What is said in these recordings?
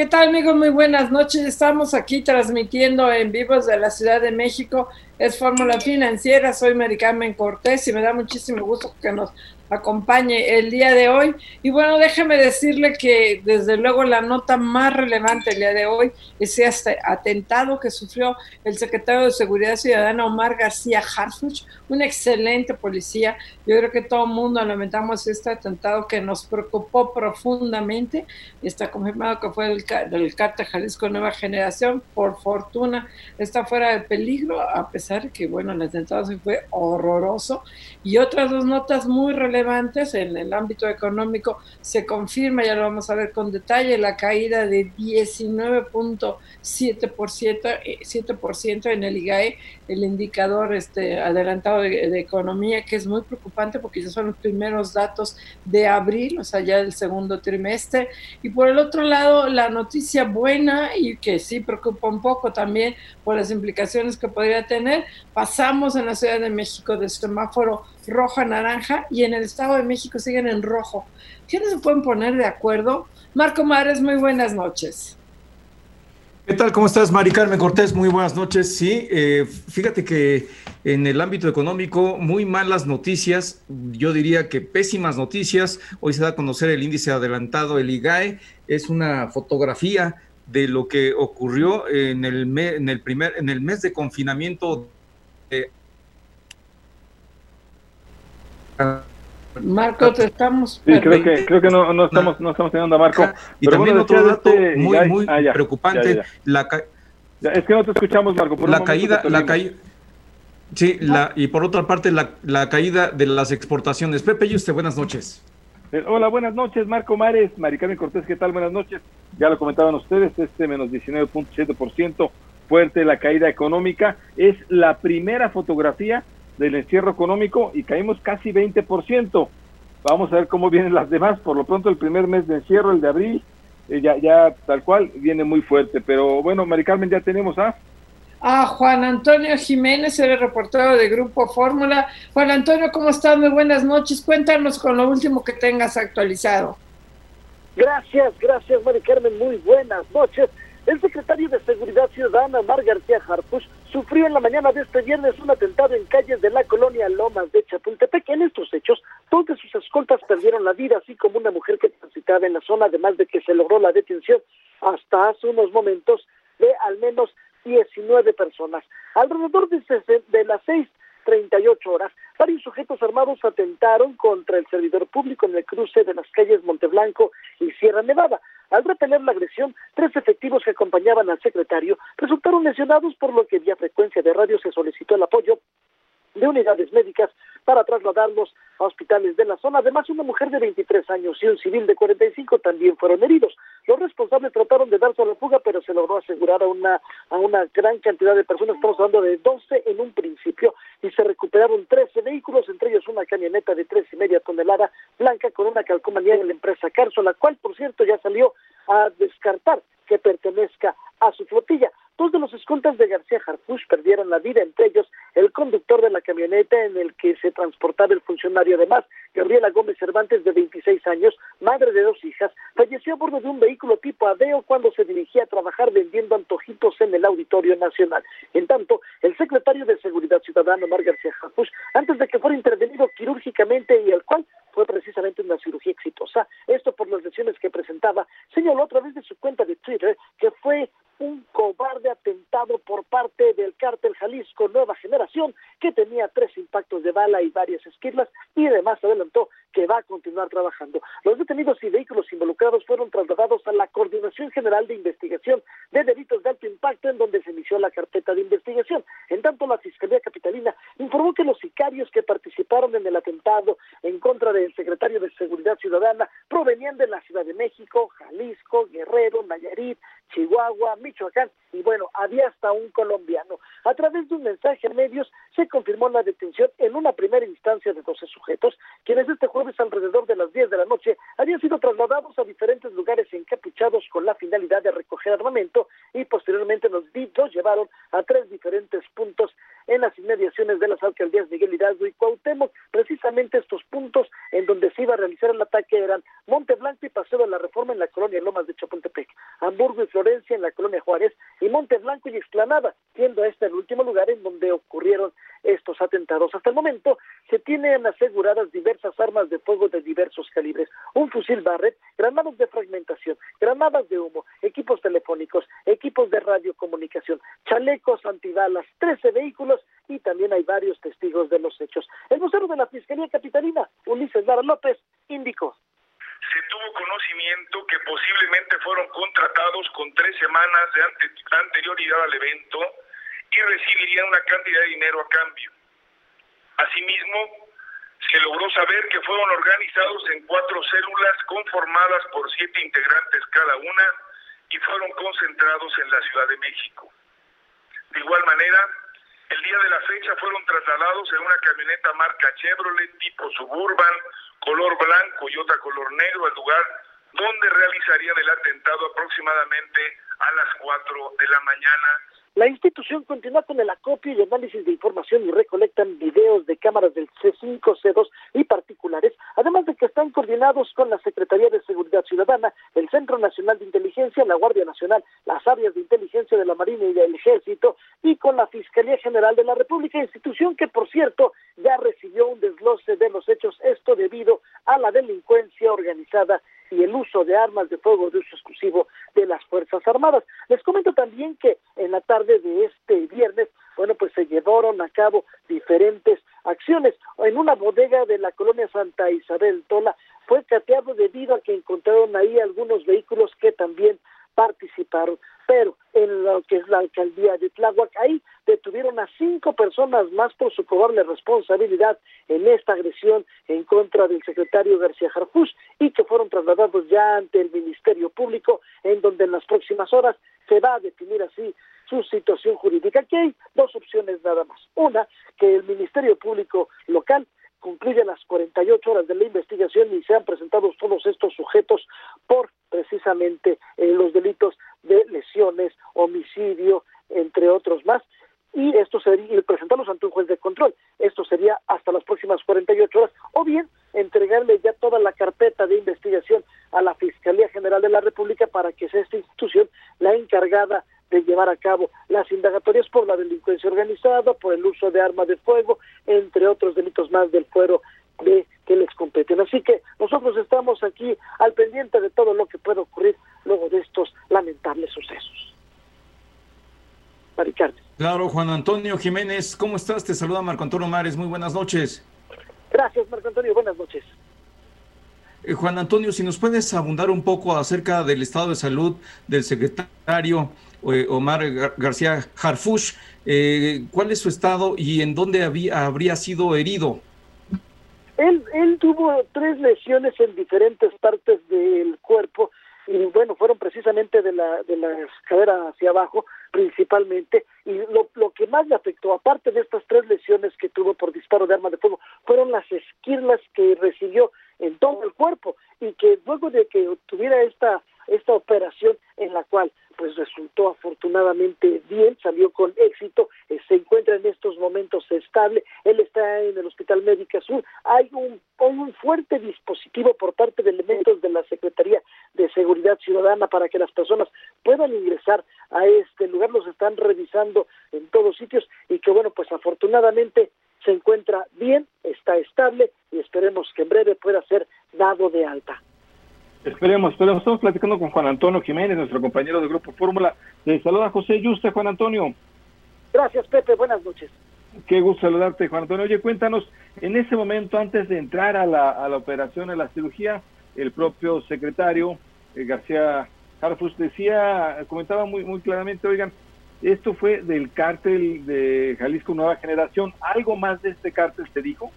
¿Qué, ¿Qué tal amigos? Muy buenas noches. Estamos aquí transmitiendo en vivo desde la Ciudad de México. Es Fórmula Financiera. Soy Mari Carmen Cortés y me da muchísimo gusto que nos acompañe el día de hoy. Y bueno, déjeme decirle que desde luego la nota más relevante el día de hoy es este atentado que sufrió el secretario de Seguridad Ciudadana Omar García Harfuch, un excelente policía. Yo creo que todo el mundo lamentamos este atentado que nos preocupó profundamente. Está confirmado que fue del, del cártel Jalisco Nueva Generación. Por fortuna está fuera de peligro, a pesar que, bueno, el atentado se fue horroroso. Y otras dos notas muy relevantes en el ámbito económico se confirma, ya lo vamos a ver con detalle, la caída de 19.7% 7% eh, en el IGAE, el indicador este, adelantado de, de, economía, que es muy preocupante porque ya son los primeros datos de abril, o sea, ya del segundo trimestre. Y por el otro lado, la noticia buena y que sí preocupa un poco también por las implicaciones que podría tener, pasamos en la Ciudad de México de semáforo rojo a naranja y en el Estado de México siguen en rojo. ¿Qué se pueden poner de acuerdo? Marco Mares, muy buenas noches. ¿Qué tal? ¿Cómo estás, Mari Carmen Cortés? Muy buenas noches. Sí, eh, fíjate que en el ámbito económico, muy malas noticias, yo diría que pésimas noticias. Hoy se da a conocer el índice adelantado, el IGAE, es una fotografía de lo que ocurrió en el, me, en el, primer, en el mes de confinamiento de Marco, te estamos. Sí, creo que, creo que no, no, estamos, no estamos teniendo a Marco. Y Pero también bueno, otro dato este, muy, muy ah, ya, preocupante. Ya, ya, la ca... es que no te escuchamos, Marco. Por la caída, la caída. Sí, la, y por otra parte, la, la caída de las exportaciones. Pepe y usted, buenas noches. Eh, hola, buenas noches, Marco Mares, Maricarmen Cortés, ¿qué tal? Buenas noches. Ya lo comentaban ustedes, este menos 19.7% fuerte la caída económica. Es la primera fotografía del encierro económico y caímos casi 20%. Vamos a ver cómo vienen las demás. Por lo pronto, el primer mes de encierro, el de abril, eh, ya, ya tal cual, viene muy fuerte. Pero bueno, Mari Carmen, ya tenemos a... A Juan Antonio Jiménez, el reportero de Grupo Fórmula. Juan Antonio, ¿cómo estás? Muy buenas noches. Cuéntanos con lo último que tengas actualizado. Gracias, gracias, Mari Carmen. Muy buenas noches. El secretario de Seguridad Ciudadana, Mar García Harpush, sufrió en la mañana de este viernes un atentado en calles de la colonia Lomas de Chapultepec. En estos hechos, dos de sus escoltas perdieron la vida, así como una mujer que transitaba en la zona, además de que se logró la detención hasta hace unos momentos de al menos 19 personas. Alrededor de, de las seis 38 horas, varios sujetos armados atentaron contra el servidor público en el cruce de las calles Monteblanco y Sierra Nevada. Al repeler la agresión, tres efectivos que acompañaban al secretario resultaron lesionados, por lo que vía frecuencia de radio se solicitó el apoyo de unidades médicas para trasladarlos a hospitales de la zona. Además, una mujer de 23 años y un civil de 45 también fueron heridos. Los responsables trataron de darse a la fuga, pero se logró asegurar a una, a una gran cantidad de personas. Estamos hablando de 12 en un principio y se recuperaron 13 vehículos, entre ellos una camioneta de tres y media tonelada blanca con una calcomanía de la empresa Carso, la cual, por cierto, ya salió a descartar que pertenezca a su flotilla. Dos de los escoltas de García Harfuch perdieron la vida, entre ellos el conductor de la camioneta en el que se transportaba el funcionario. Además, Gabriela Gómez Cervantes, de 26 años, madre de dos hijas, falleció a bordo de un vehículo tipo Adeo cuando se dirigía a trabajar vendiendo antojitos en el Auditorio Nacional. En tanto, el secretario de Seguridad Ciudadana, Omar García Harfuch, antes de que fuera intervenido quirúrgicamente y el cual fue precisamente una cirugía exitosa, esto por las lesiones que presentaba, señaló a través de su cuenta de Twitter que fue por parte del cártel Jalisco Jalisco Nueva Generación, que tenía tres impactos de bala y varias esquirlas, y además adelantó que va a continuar trabajando. Los detenidos y vehículos involucrados fueron trasladados a la Coordinación General de Investigación de Delitos de Alto Impacto, en donde se inició la carpeta de investigación. En tanto, la Fiscalía Capitalina informó que los sicarios que participaron en el atentado en contra del secretario de Seguridad Ciudadana provenían de la Ciudad de México, Jalisco, Guerrero, Nayarit, Chihuahua, Michoacán y bueno, había hasta un colombiano. A través de un mensaje a medios se confirmó la detención en una primera instancia de 12 sujetos, quienes este jueves alrededor de las 10 de la noche habían sido trasladados a diferentes lugares encapuchados con la finalidad de recoger armamento y posteriormente los, los llevaron a tres diferentes puntos en las inmediaciones de las alcaldías Miguel Hidalgo y Cuauhtémoc. Precisamente estos puntos en donde se iba a realizar el ataque eran Monte Blanco y Paseo de la Reforma en la colonia Lomas de Chapultepec, Hamburgo y Florencia en la colonia Juárez y Monte Blanco y Explanada, siendo este el último lugar en donde ocurrieron estos atentados. Hasta el momento se tienen aseguradas diversas armas de fuego de diversos calibres, un fusil Barrett, granadas de fragmentación, granadas de humo, equipos telefónicos, equipos de radiocomunicación, chalecos antibalas, 13 vehículos y también hay varios testigos de los hechos. El vocero de la Fiscalía Capitalina, Ulises Lara López, indicó conocimiento que posiblemente fueron contratados con tres semanas de anterioridad al evento y recibirían una cantidad de dinero a cambio. Asimismo, se logró saber que fueron organizados en cuatro células conformadas por siete integrantes cada una y fueron concentrados en la Ciudad de México. De igual manera, el día de la fecha fueron trasladados en una camioneta marca Chevrolet tipo Suburban, color blanco y otra color negro al lugar donde realizarían el atentado aproximadamente a las 4 de la mañana la institución continúa con el acopio y análisis de información y recolectan videos de cámaras del C5, C2 y particulares, además de que están coordinados con la Secretaría de Seguridad Ciudadana, el Centro Nacional de Inteligencia, la Guardia Nacional, las áreas de inteligencia de la Marina y del Ejército y con la Fiscalía General de la República, institución que, por cierto, ya recibió un desglose de los hechos, esto debido a la delincuencia organizada y el uso de armas de fuego de uso exclusivo de las Fuerzas Armadas. Les comento también que en la tarde de este viernes, bueno, pues se llevaron a cabo diferentes acciones. En una bodega de la colonia Santa Isabel Tola fue cateado debido a que encontraron ahí algunos vehículos que también participaron. Pero en lo que es la alcaldía de Tláhuac, ahí detuvieron a cinco personas más por su probable responsabilidad en esta agresión en contra del secretario García Jarfus y que fueron trasladados ya ante el Ministerio Público, en donde en las próximas horas se va a definir así su situación jurídica. Aquí hay dos opciones nada más. Una, que el Ministerio Público local concluya las 48 horas de la investigación y sean presentados todos estos sujetos por precisamente eh, los delitos de lesiones, homicidio, entre otros más, y esto sería y presentarlos ante un juez de control. Esto sería hasta las próximas 48 horas, o bien entregarle ya toda la carpeta de investigación a la Fiscalía General de la República para que sea esta institución la encargada de llevar a cabo las indagatorias por la delincuencia organizada, por el uso de armas de fuego, entre otros delitos más del fuero de que les competen. Así que nosotros estamos aquí al pendiente de todo lo que pueda ocurrir luego de estos lamentables sucesos. Maricarmen. Claro, Juan Antonio Jiménez, ¿cómo estás? Te saluda Marco Antonio Mares, muy buenas noches. Gracias, Marco Antonio, buenas noches. Eh, Juan Antonio, si nos puedes abundar un poco acerca del estado de salud del secretario eh, Omar García Harfush, eh, ¿cuál es su estado y en dónde había, habría sido herido? Él, él tuvo tres lesiones en diferentes partes del cuerpo y bueno, fueron precisamente de la, de la cadera hacia abajo principalmente y lo, lo que más le afectó, aparte de estas tres lesiones que tuvo por disparo de arma de fuego, fueron las esquirlas que recibió en todo el cuerpo y que luego de que tuviera esta esta operación en la cual pues resultó afortunadamente bien, salió con éxito, eh, se encuentra en estos momentos estable, él está en el Hospital Médica Sur, hay un, un fuerte dispositivo por parte de elementos de la Secretaría de Seguridad Ciudadana para que las personas puedan ingresar a este lugar, los están revisando en todos sitios y que bueno, pues afortunadamente se encuentra bien, está estable y esperemos que en breve pueda ser dado de alta. Esperemos, esperemos. Estamos platicando con Juan Antonio Jiménez, nuestro compañero del Grupo Fórmula. Le saluda José Yuste, Juan Antonio. Gracias, Pepe. Buenas noches. Qué gusto saludarte, Juan Antonio. Oye, cuéntanos, en ese momento, antes de entrar a la, a la operación, a la cirugía, el propio secretario eh, García Harfus decía, comentaba muy, muy claramente, oigan, esto fue del cártel de Jalisco Nueva Generación. ¿Algo más de este cártel se dijo?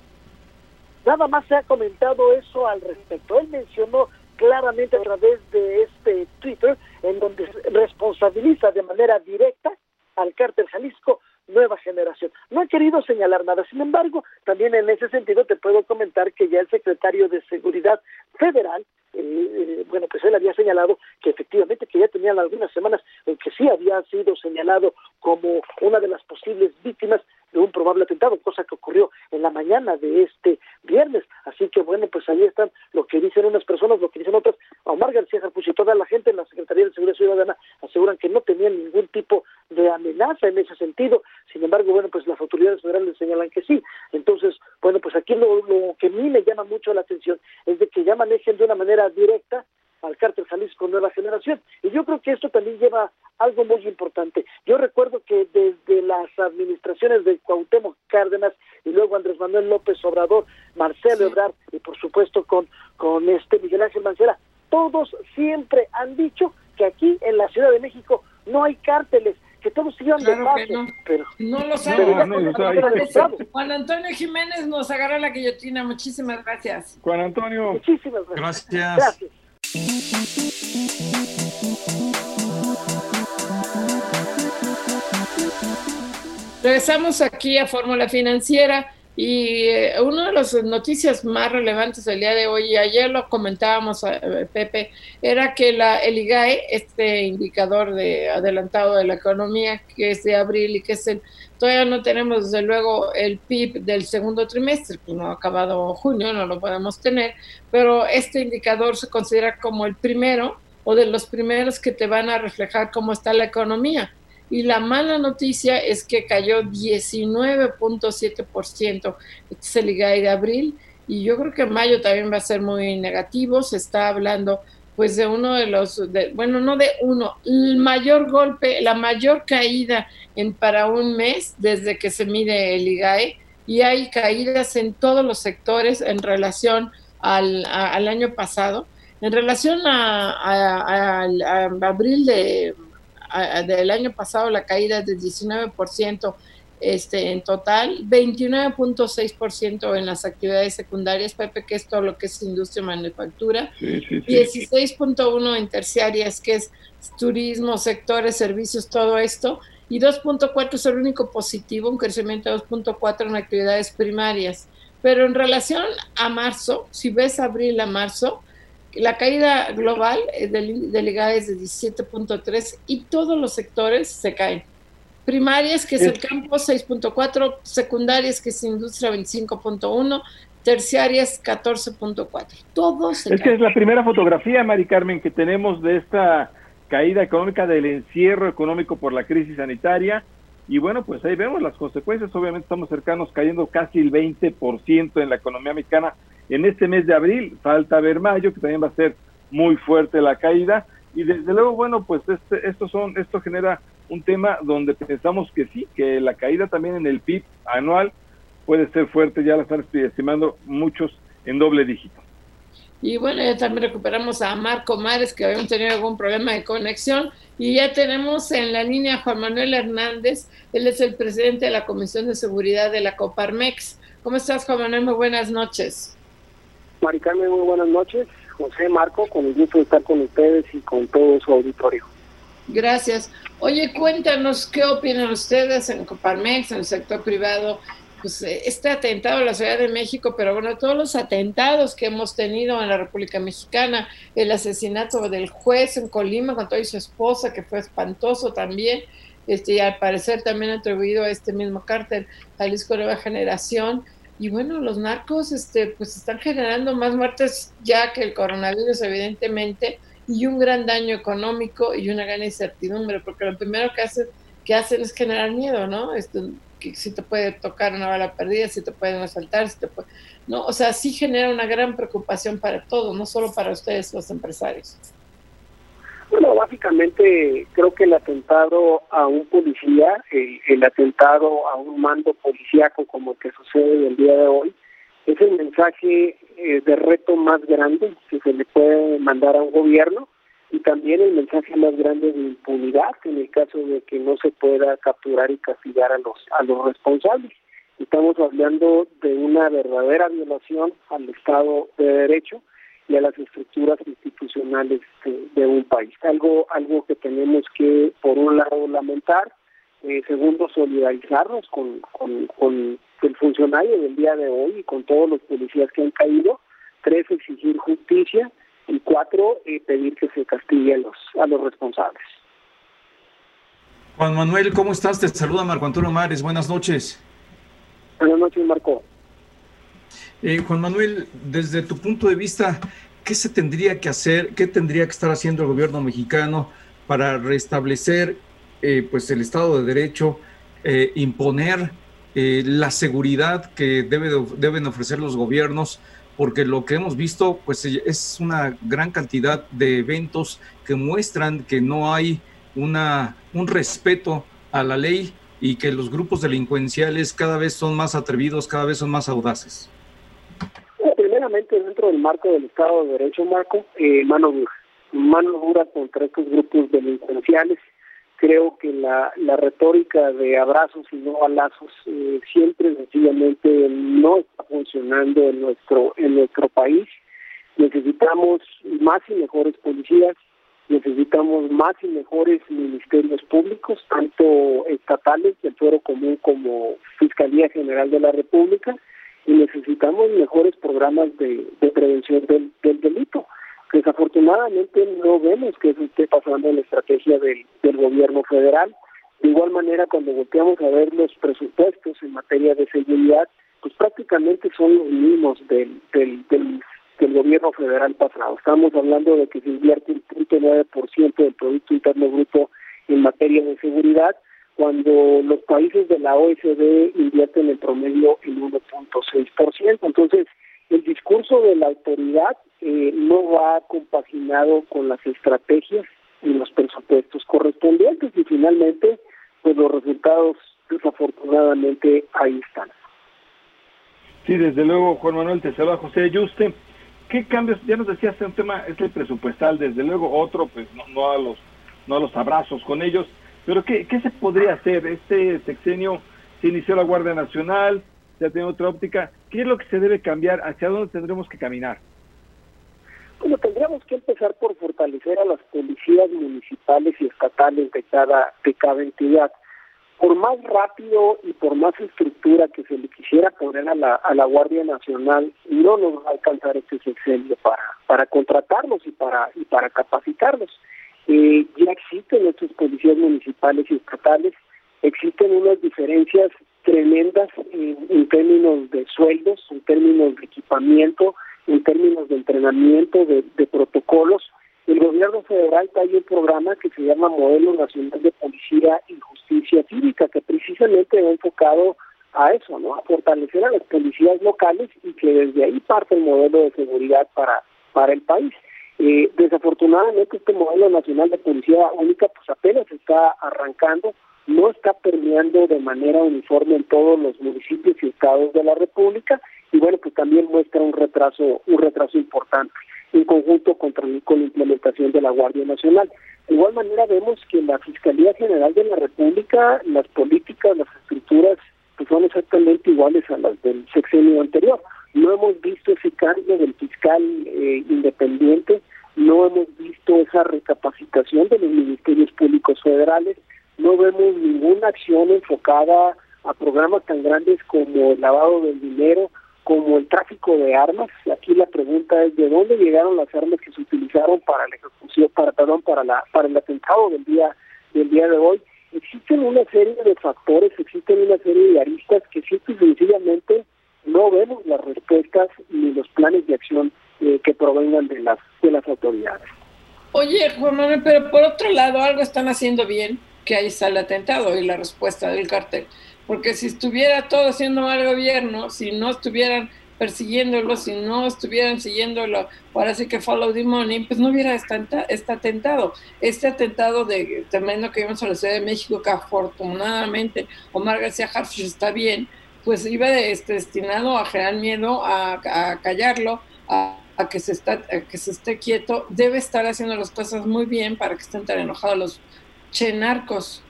Nada más se ha comentado eso al respecto. Él mencionó claramente a través de este Twitter, en donde responsabiliza de manera directa al cártel Jalisco nueva generación. No ha querido señalar nada, sin embargo, también en ese sentido te puedo comentar que ya el secretario de Seguridad Federal, eh, bueno, pues él había señalado que efectivamente que ya tenían algunas semanas en que sí había sido señalado como una de las posibles víctimas de un probable atentado, cosa que ocurrió en la mañana de este viernes. Así que bueno, pues ahí están lo que dicen unas personas, lo que dicen otras. Omar García Jarpus y toda la gente en la Secretaría de Seguridad Ciudadana aseguran que no tenían ningún tipo de amenaza en ese sentido. Sin embargo, bueno, pues las autoridades federales señalan que sí. Entonces, bueno, pues aquí lo, lo que a mí me llama mucho la atención es de que ya manejen de una manera directa al cártel Jalisco Nueva Generación. Y yo creo que esto también lleva algo muy importante. Yo recuerdo que desde las administraciones de Cuauhtémoc Cárdenas y luego Andrés Manuel López Obrador, Marcelo Ebrard y por supuesto con, con este Miguel Ángel Mancera, todos siempre han dicho que aquí en la Ciudad de México no hay cárteles, que todos sigan de no. pero no lo saben. Juan Antonio Jiménez nos agarra la guillotina. Muchísimas gracias. Juan Antonio. Muchísimas gracias. Gracias. Regresamos aquí a Fórmula Financiera y eh, una de las noticias más relevantes del día de hoy, y ayer lo comentábamos, eh, Pepe, era que la, el IGAE, este indicador de adelantado de la economía, que es de abril y que es el, todavía no tenemos desde luego el PIB del segundo trimestre, pues no ha acabado junio, no lo podemos tener, pero este indicador se considera como el primero o de los primeros que te van a reflejar cómo está la economía y la mala noticia es que cayó 19.7%, este es el IGAI de abril, y yo creo que mayo también va a ser muy negativo, se está hablando pues de uno de los, bueno, no de uno, el mayor golpe, la mayor caída en para un mes desde que se mide el IGAE, y hay caídas en todos los sectores en relación al, año pasado. En relación a abril de del año pasado la caída es de 19% este, en total, 29.6% en las actividades secundarias, Pepe, que es todo lo que es industria, manufactura, 16.1% en terciarias, que es turismo, sectores, servicios, todo esto, y 2.4 es el único positivo, un crecimiento de 2.4 en actividades primarias. Pero en relación a marzo, si ves abril a marzo, la caída global del, del IGA es de 17.3 y todos los sectores se caen. Primarias, que es el campo, 6.4, secundarias, que es industria, 25.1, terciarias, 14.4. Todos se Es que es la primera fotografía, Mari Carmen, que tenemos de esta caída económica, del encierro económico por la crisis sanitaria. Y bueno, pues ahí vemos las consecuencias. Obviamente estamos cercanos, cayendo casi el 20% en la economía mexicana en este mes de abril, falta ver mayo, que también va a ser muy fuerte la caída, y desde luego, bueno, pues este, esto, son, esto genera un tema donde pensamos que sí, que la caída también en el PIB anual puede ser fuerte, ya la están estimando muchos en doble dígito. Y bueno, ya también recuperamos a Marco Mares, que habíamos tenido algún problema de conexión. Y ya tenemos en la línea a Juan Manuel Hernández, él es el presidente de la Comisión de Seguridad de la Coparmex. ¿Cómo estás, Juan Manuel? Muy buenas noches. Maricarmen, muy buenas noches. José Marco, con el gusto de estar con ustedes y con todo su auditorio. Gracias. Oye, cuéntanos qué opinan ustedes en Coparmex, en el sector privado, pues eh, este atentado en la Ciudad de México, pero bueno, todos los atentados que hemos tenido en la República Mexicana, el asesinato del juez en Colima con toda su esposa, que fue espantoso también, este, y al parecer también atribuido a este mismo cártel, Jalisco Nueva Generación, y bueno, los narcos este, pues están generando más muertes ya que el coronavirus, evidentemente, y un gran daño económico y una gran incertidumbre, porque lo primero que hacen, que hacen es generar miedo, ¿no? Esto, que si te puede tocar una bala perdida, si te pueden asaltar, si te puede... ¿no? O sea, sí genera una gran preocupación para todos, no solo para ustedes los empresarios. Bueno, básicamente creo que el atentado a un policía, el, atentado a un mando policíaco como el que sucede el día de hoy, es el mensaje eh, de reto más grande que se le puede mandar a un gobierno y también el mensaje más grande de impunidad en el caso de que no se pueda capturar y castigar a los a los responsables. Estamos hablando de una verdadera violación al Estado de Derecho y a las estructuras institucionales de, un país. Algo, algo que tenemos que, por un lado, lamentar, eh, segundo, solidarizarnos con, con, el funcionario del día de hoy y con todos los policías que han caído, tres, exigir justicia y cuatro, eh, pedir que se castigue a los, a los responsables. Juan Manuel, ¿cómo estás? Te saluda Marco Antonio Mares. Buenas noches. Buenas noches, Marco. Eh, Juan Manuel, desde tu punto de vista, ¿qué se tendría que hacer, qué tendría que estar haciendo el gobierno mexicano para restablecer eh, pues el Estado de Derecho, eh, imponer la seguridad que debe deben ofrecer los gobiernos? Porque lo que hemos visto pues es una gran cantidad de eventos que muestran que no hay una, un respeto a la ley y que los grupos delincuenciales cada vez son más atrevidos, cada vez son más audaces dentro del marco del Estado de Derecho, Marco, eh, mano dura. Mano dura contra estos grupos delincuenciales. Creo que la, la retórica de abrazos y no balazos eh, siempre sencillamente no está funcionando en nuestro, en nuestro país. Necesitamos más y mejores policías, necesitamos más y mejores ministerios públicos, tanto estatales del Fuero Común como Fiscalía General de la República, y necesitamos mejores programas de, prevención del, delito. Desafortunadamente no vemos que eso esté pasando en la estrategia del, gobierno federal. De igual manera, cuando volteamos a ver los presupuestos en materia de seguridad, pues prácticamente son los mismos del, del, del, gobierno federal pasado. Estamos hablando de que se invierte un punto del Producto Interno Bruto en materia de seguridad, cuando los países de la OECD invierten en promedio el 1.6%. Entonces, el discurso de la autoridad eh, no va compaginado con las estrategias y los presupuestos correspondientes y finalmente, pues los resultados desafortunadamente ahí están. Sí, desde luego, Juan Manuel, te saluda José Yuste. ¿Qué cambios? Ya nos decías, un tema es el presupuestal, desde luego otro, pues no, no a los no a los abrazos con ellos, pero ¿qué, ¿qué se podría hacer? Este sexenio se inició la Guardia Nacional, ya tiene otra óptica. ¿Qué es lo que se debe cambiar? ¿Hacia dónde tendremos que caminar? Bueno, tendríamos que empezar por fortalecer a las policías municipales y estatales de cada, de cada entidad. Por más rápido y por más estructura que se le quisiera poner a la, a la Guardia Nacional, no nos va a alcanzar este sexenio para, para contratarlos y para, y para capacitarlos. Eh, ya existen nuestros policías municipales y estatales, existen unas diferencias tremendas en, términos de sueldos, en términos de equipamiento, en términos de entrenamiento, de, protocolos. El gobierno federal trae un programa que se llama Modelo Nacional de Policía y Justicia Cívica, que precisamente ha enfocado a eso, ¿no? A fortalecer a las policías locales y que desde ahí parte el modelo de seguridad para, para el país. Eh, desafortunadamente este modelo nacional de policía única pues apenas está arrancando, no está permeando de manera uniforme en todos los municipios y estados de la República y bueno pues también muestra un retraso un retraso importante en conjunto con, la implementación de la Guardia Nacional. De igual manera vemos que en la Fiscalía General de la República las políticas, las estructuras pues son exactamente iguales a las del sexenio anterior. No hemos visto ese cambio del fiscal eh, independiente, no hemos visto esa recapacitación de los ministerios públicos federales, no vemos ninguna acción enfocada a programas tan grandes como el lavado del dinero, como el tráfico de armas. Aquí la pregunta es de dónde llegaron las armas que se utilizaron para la ejecución, para perdón, para la para el atentado del día del día de hoy. Existen una serie de factores, existen una serie de aristas que simple y sencillamente no vemos las respuestas ni los planes de acción eh, que provengan de las, de las autoridades. Oye, Juan Manuel, pero por otro lado, algo están haciendo bien, que ahí está el atentado y la respuesta del cartel. Porque si estuviera todo haciendo mal gobierno, si no estuvieran persiguiéndolo, si no estuvieran siguiéndolo, ahora sí que follow the money, pues no hubiera este atentado. Este atentado de tremendo que vimos a la Ciudad de México, que afortunadamente Omar García Harfuch está bien, pues iba este, destinado a generar miedo, a, callarlo, a, que se está, que se esté quieto. Debe estar haciendo las cosas muy bien para que estén tan enojados los chenarcos.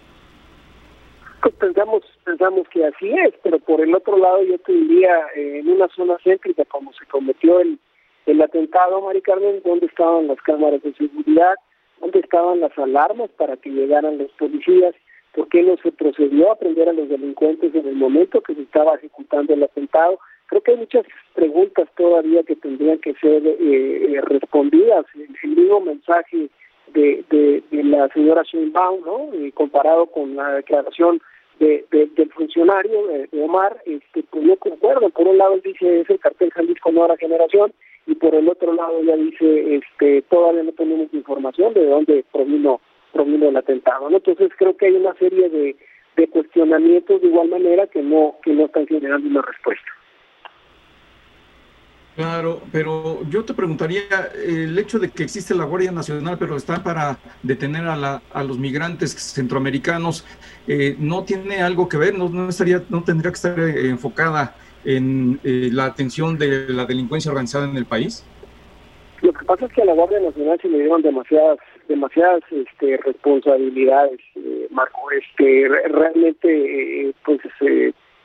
Pues pensamos, pensamos que así es, pero por el otro lado yo te diría, eh, en una zona céntrica como se cometió el, el atentado, Mari Carmen, ¿dónde estaban las cámaras de seguridad? ¿Dónde estaban las alarmas para que llegaran los policías? ¿Por qué no se procedió a prender a los delincuentes en el momento que se estaba ejecutando el atentado? Creo que hay muchas preguntas todavía que tendrían que ser eh, eh respondidas. El mismo mensaje de, de, la señora Sheinbaum, ¿no? Y comparado con la declaración de, del funcionario, de, Omar, este, pues no concuerdo. Por un lado él dice es el cartel Jalisco Nueva Generación y por el otro lado ya dice este todavía no tenemos información de dónde provino provino el atentado. ¿no? Entonces creo que hay una serie de, de cuestionamientos de igual manera que no que no están generando una respuesta. Claro, pero yo te preguntaría, el hecho de que existe la Guardia Nacional, pero está para detener a, la, a los migrantes centroamericanos, eh, ¿no tiene algo que ver? ¿No, no, estaría, no tendría que estar eh, enfocada en eh, la atención de la delincuencia organizada en el país? Lo que pasa es que a la Guardia Nacional se le dieron demasiadas demasiadas este, responsabilidades, Marco. Este, realmente, pues,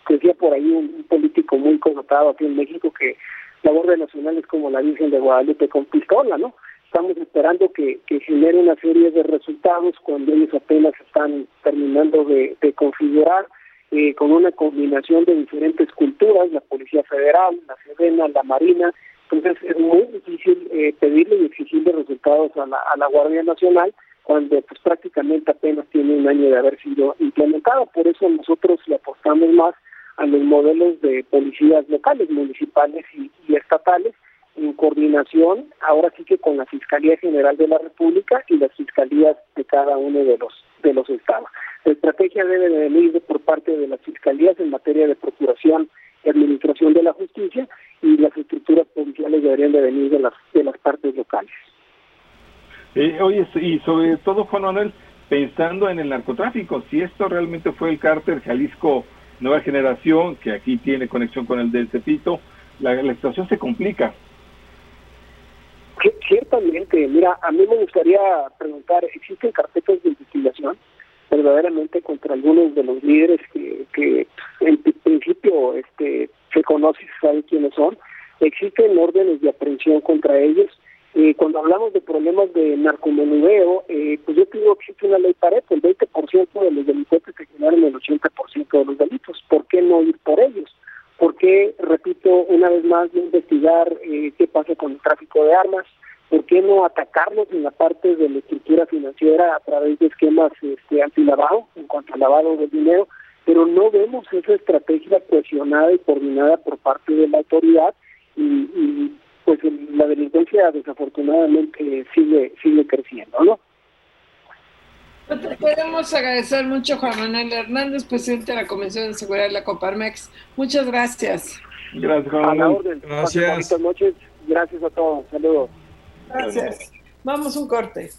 decía por ahí un político muy connotado aquí en México que la Guardia Nacional es como la Virgen de Guadalupe con pistola, ¿no? Estamos esperando que, que genere una serie de resultados cuando ellos apenas están terminando de, configurar eh, con una combinación de diferentes culturas, la Policía Federal, la Sedena, la Marina. Entonces es muy difícil eh, pedirle y exigirle a la, a la Guardia Nacional cuando pues prácticamente apenas tiene un año de haber sido implementado. Por eso nosotros le apostamos más a los modelos de policías locales, municipales y, estatales, en coordinación, ahora sí que con la Fiscalía General de la República y las fiscalías de cada uno de los de los estados. La estrategia debe de venir por parte de las fiscalías en materia de procuración y administración de la justicia y las estructuras policiales deberían de venir de las de las partes locales. Eh, oye, y sobre todo, Juan Manuel, pensando en el narcotráfico, si esto realmente fue el cártel Jalisco nueva generación, que aquí tiene conexión con el del Cepito, la, la situación se complica. Ciertamente, mira, a mí me gustaría preguntar, ¿existen carpetas de investigación verdaderamente contra algunos de los líderes que, que en principio este, se conoce y se sabe quiénes son? ¿Existen órdenes de aprehensión contra ellos? Eh, cuando hablamos de problemas de narcomenudeo, eh, pues yo digo que existe una ley Pareto, el 20% de los delincuentes que generan el 80% de los delitos. ¿Por qué no ir por ellos? ¿Por qué, repito, una vez más, no investigar eh, qué pasa con el tráfico de armas? ¿Por qué no atacarlos en la parte de la estructura financiera a través de esquemas este, antilavado, en cuanto al lavado de dinero? Pero no vemos esa estrategia cohesionada y coordinada por parte de la autoridad y, y pues la delincuencia desafortunadamente sigue sigue creciendo, ¿no? Te podemos agradecer mucho Juan Manuel Hernández, presidente de la Comisión de Seguridad de la Coparmex. Muchas gracias. Gracias, Juan Manuel. Gracias. Buenas noches. Gracias a todos. Saludos. Gracias. Vamos un corte.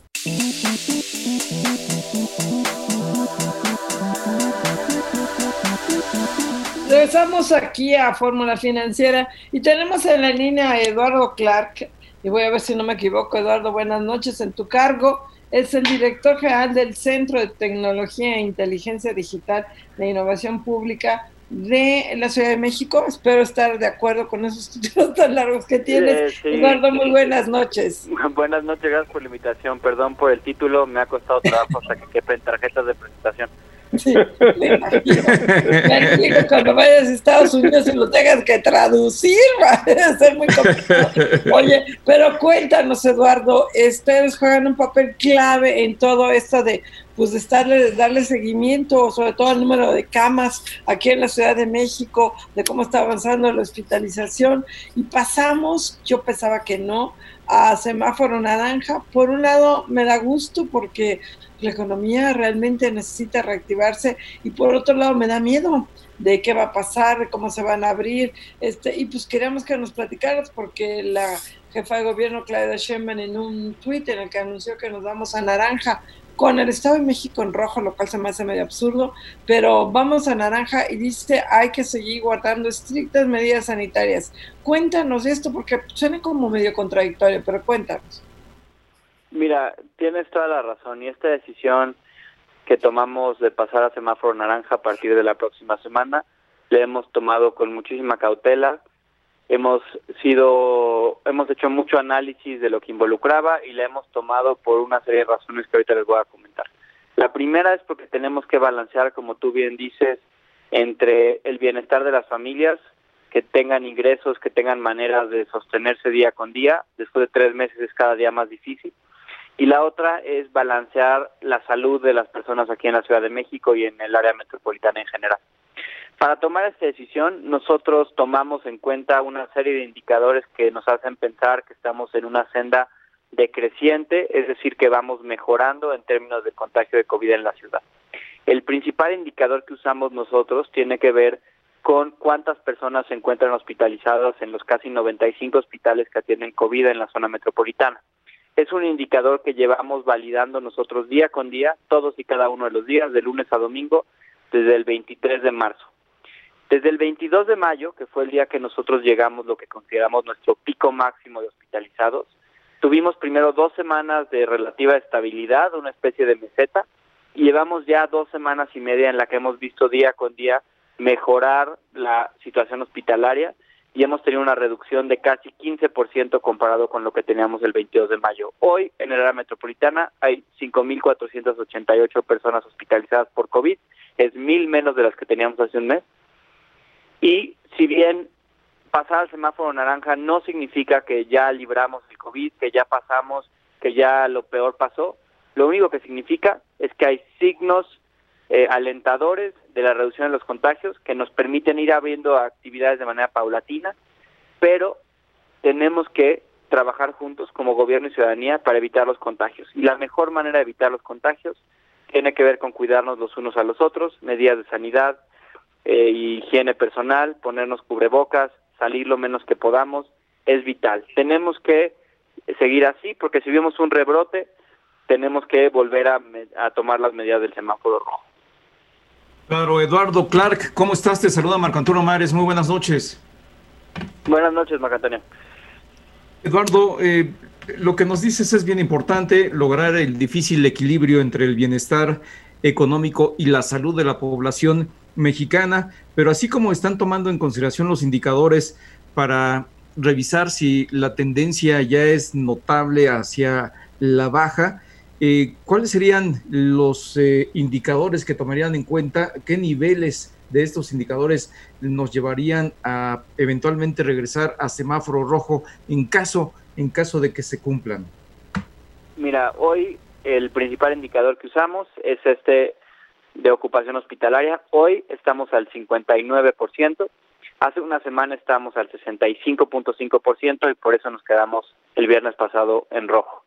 Regresamos aquí a Fórmula Financiera y tenemos en la línea a Eduardo Clark. Y voy a ver si no me equivoco, Eduardo, buenas noches en tu cargo. Es el director general del Centro de Tecnología e Inteligencia Digital de Innovación Pública de la Ciudad de México. Espero estar de acuerdo con esos títulos tan largos que tienes. Eduardo, muy buenas noches. Buenas noches, gracias por la invitación. Perdón por el título, me ha costado trabajo hasta que quepen tarjetas de presentación. Me imagino. cuando vayas a Estados Unidos y lo tengas que traducir, va a ser muy complicado. Oye, pero cuéntanos, Eduardo, ustedes juegan un papel clave en todo esto de pues de estarle, darle seguimiento, sobre todo al número de camas aquí en la Ciudad de México, de cómo está avanzando la hospitalización. Y pasamos, yo pensaba que no, a semáforo naranja. Por un lado, me da gusto porque la economía realmente necesita reactivarse y por otro lado me da miedo de qué va a pasar, cómo se van a abrir, este, y pues queríamos que nos platicaras porque la jefa de gobierno Claudia Sheinbaum en un tuit en el que anunció que nos vamos a naranja con el Estado de México en rojo, lo cual se me hace medio absurdo, pero vamos a naranja y dice hay que seguir guardando estrictas medidas sanitarias. Cuéntanos esto porque suena como medio contradictorio, pero cuéntanos. Mira, tienes toda la razón y esta decisión que tomamos de pasar a semáforo naranja a partir de la próxima semana, le hemos tomado con muchísima cautela, hemos sido, hemos hecho mucho análisis de lo que involucraba y la hemos tomado por una serie de razones que ahorita les voy a comentar. La primera es porque tenemos que balancear, como tú bien dices, entre el bienestar de las familias, que tengan ingresos, que tengan maneras de sostenerse día con día. Después de tres meses es cada día más difícil. Y la otra es balancear la salud de las personas aquí en la Ciudad de México y en el área metropolitana en general. Para tomar esta decisión, nosotros tomamos en cuenta una serie de indicadores que nos hacen pensar que estamos en una senda decreciente, es decir, que vamos mejorando en términos de contagio de COVID en la ciudad. El principal indicador que usamos nosotros tiene que ver con cuántas personas se encuentran hospitalizadas en los casi 95 hospitales que atienden COVID en la zona metropolitana. Es un indicador que llevamos validando nosotros día con día, todos y cada uno de los días, de lunes a domingo, desde el 23 de marzo. Desde el 22 de mayo, que fue el día que nosotros llegamos lo que consideramos nuestro pico máximo de hospitalizados, tuvimos primero dos semanas de relativa estabilidad, una especie de meseta, y llevamos ya dos semanas y media en la que hemos visto día con día mejorar la situación hospitalaria y hemos tenido una reducción de casi 15% comparado con lo que teníamos el 22 de mayo. Hoy en el área metropolitana hay 5.488 personas hospitalizadas por COVID, es mil menos de las que teníamos hace un mes y si bien pasar al semáforo naranja no significa que ya libramos el COVID, que ya pasamos, que ya lo peor pasó, lo único que significa es que hay signos eh, alentadores de la reducción de los contagios que nos permiten ir abriendo actividades de manera paulatina, pero tenemos que trabajar juntos como gobierno y ciudadanía para evitar los contagios. Y la mejor manera de evitar los contagios tiene que ver con cuidarnos los unos a los otros, medidas de sanidad, eh, higiene personal, ponernos cubrebocas, salir lo menos que podamos, es vital. Tenemos que seguir así porque si vemos un rebrote, tenemos que volver a, tomar las medidas del semáforo rojo. Claro, Eduardo Clark, ¿cómo estás? Te saluda Marco Antonio Mares, muy buenas noches. Buenas noches, Marco Antonio. Eduardo, eh, lo que nos dices es bien importante, lograr el difícil equilibrio entre el bienestar económico y la salud de la población mexicana, pero así como están tomando en consideración los indicadores para revisar si la tendencia ya es notable hacia la baja, eh, ¿cuáles serían los eh, indicadores que tomarían en cuenta? ¿Qué niveles de estos indicadores nos llevarían a eventualmente regresar a semáforo rojo en caso, en caso de que se cumplan? Mira, hoy el principal indicador que usamos es este de ocupación hospitalaria. Hoy estamos al 59%. Hace una semana estábamos al 65.5% y por eso nos quedamos el viernes pasado en rojo.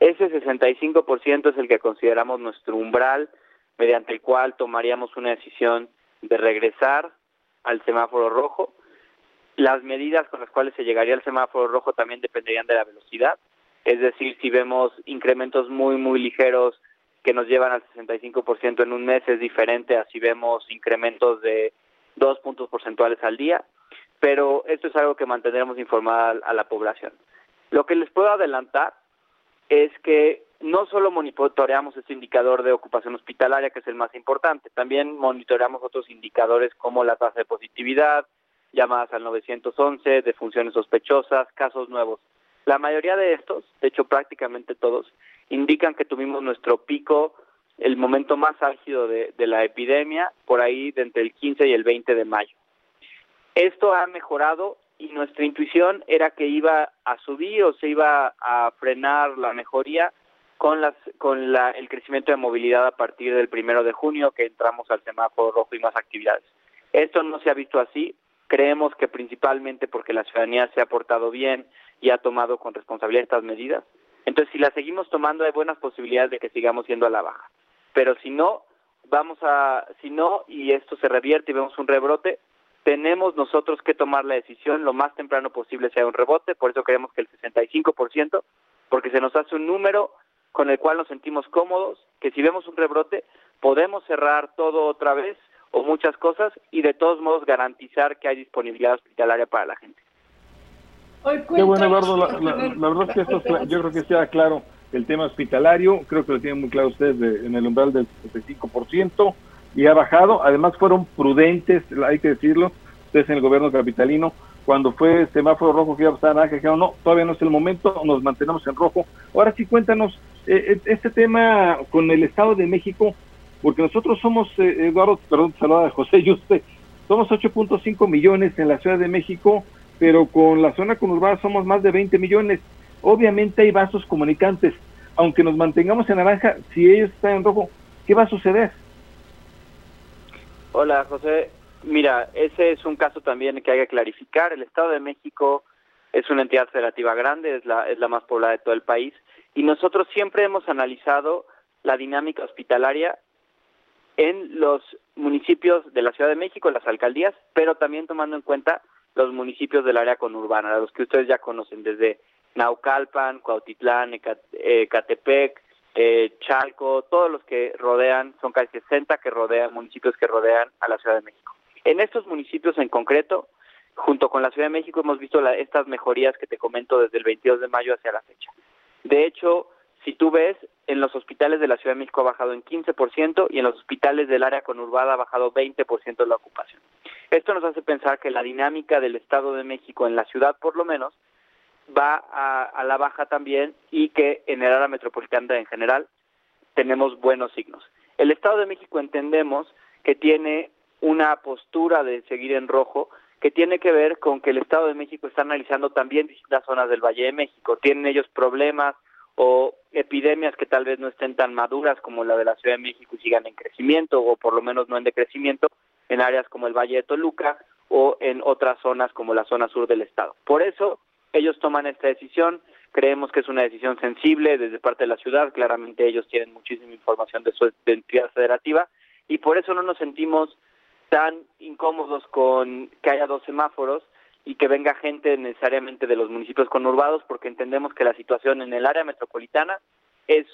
Ese 65% es el que consideramos nuestro umbral mediante el cual tomaríamos una decisión de regresar al semáforo rojo. Las medidas con las cuales se llegaría al semáforo rojo también dependerían de la velocidad. Es decir, si vemos incrementos muy, muy ligeros que nos llevan al 65% en un mes es diferente a si vemos incrementos de dos puntos porcentuales al día, pero esto es algo que mantendremos informada a la población. Lo que les puedo adelantar es que no solo monitoreamos este indicador de ocupación hospitalaria, que es el más importante, también monitoreamos otros indicadores como la tasa de positividad, llamadas al 911, de funciones sospechosas, casos nuevos. La mayoría de estos, de hecho prácticamente todos, indican que tuvimos nuestro pico, el momento más álgido de, la epidemia, por ahí de entre el 15 y el 20 de mayo. Esto ha mejorado y nuestra intuición era que iba a subir o se iba a frenar la mejoría con, las, con la, el crecimiento de movilidad a partir del primero de junio, que entramos al semáforo rojo y más actividades. Esto no se ha visto así. Creemos que principalmente porque la ciudadanía se ha portado bien y ha tomado con responsabilidad estas medidas. Entonces, si las seguimos tomando, hay buenas posibilidades de que sigamos yendo a la baja. Pero si no, vamos a, si no, y esto se revierte y vemos un rebrote, tenemos nosotros que tomar la decisión lo más temprano posible sea un rebote, por eso queremos que el 65%, porque se nos hace un número con el cual nos sentimos cómodos, que si vemos un rebrote podemos cerrar todo otra vez o muchas cosas y de todos modos garantizar que hay disponibilidad hospitalaria para la gente. Qué bueno, Eduardo. La, verdad es que esto yo creo que sea claro el tema hospitalario. Creo que lo tienen muy claro ustedes en el umbral del 75% y ha bajado. Además, fueron prudentes, hay que decirlo, ustedes en el gobierno capitalino. Cuando fue semáforo rojo que iba a pasar naranja, dijeron no, todavía no es el momento, nos mantenemos en rojo. Ahora sí, cuéntanos eh, eh, este tema con el Estado de México, porque nosotros somos, eh, Eduardo, perdón, saluda a José y usted, somos 8.5 millones en la Ciudad de México pero con la zona conurbada somos más de 20 millones. Obviamente hay vasos comunicantes. Aunque nos mantengamos en naranja, si ellos están en rojo, ¿qué va a suceder? Hola, José. Mira, ese es un caso también que hay que clarificar. El Estado de México es una entidad federativa grande, es la, es la más poblada de todo el país, y nosotros siempre hemos analizado la dinámica hospitalaria en los municipios de la Ciudad de México, las alcaldías, pero también tomando en cuenta los municipios del área conurbana, los que ustedes ya conocen, desde Naucalpan, Cuautitlán, Ecatepec, eh, Chalco, todos los que rodean, son casi 60 que rodean, municipios que rodean a la Ciudad de México. En estos municipios en concreto, junto con la Ciudad de México, hemos visto estas mejorías que te comento desde el 22 de mayo hacia la fecha. De hecho, si tú ves, en los hospitales de la Ciudad de México ha bajado en 15% y en los hospitales del área conurbada ha bajado 20% la ocupación. Esto nos hace pensar que la dinámica del Estado de México en la ciudad, por lo menos, va a, la baja también y que en el área metropolitana en general tenemos buenos signos. El Estado de México entendemos que tiene una postura de seguir en rojo que tiene que ver con que el Estado de México está analizando también distintas zonas del Valle de México. Tienen ellos problemas o epidemias que tal vez no estén tan maduras como la de la Ciudad de México y sigan en crecimiento o por lo menos no en decrecimiento en áreas como el Valle de Toluca o en otras zonas como la zona sur del estado. Por eso ellos toman esta decisión, creemos que es una decisión sensible desde parte de la ciudad, claramente ellos tienen muchísima información de su entidad federativa. Y por eso no nos sentimos tan incómodos con que haya dos semáforos y que venga gente necesariamente de los municipios conurbados porque entendemos que la situación en el área metropolitana es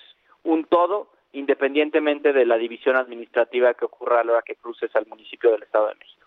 un todo independientemente de la división administrativa que ocurra a la hora que cruces al municipio del Estado de México.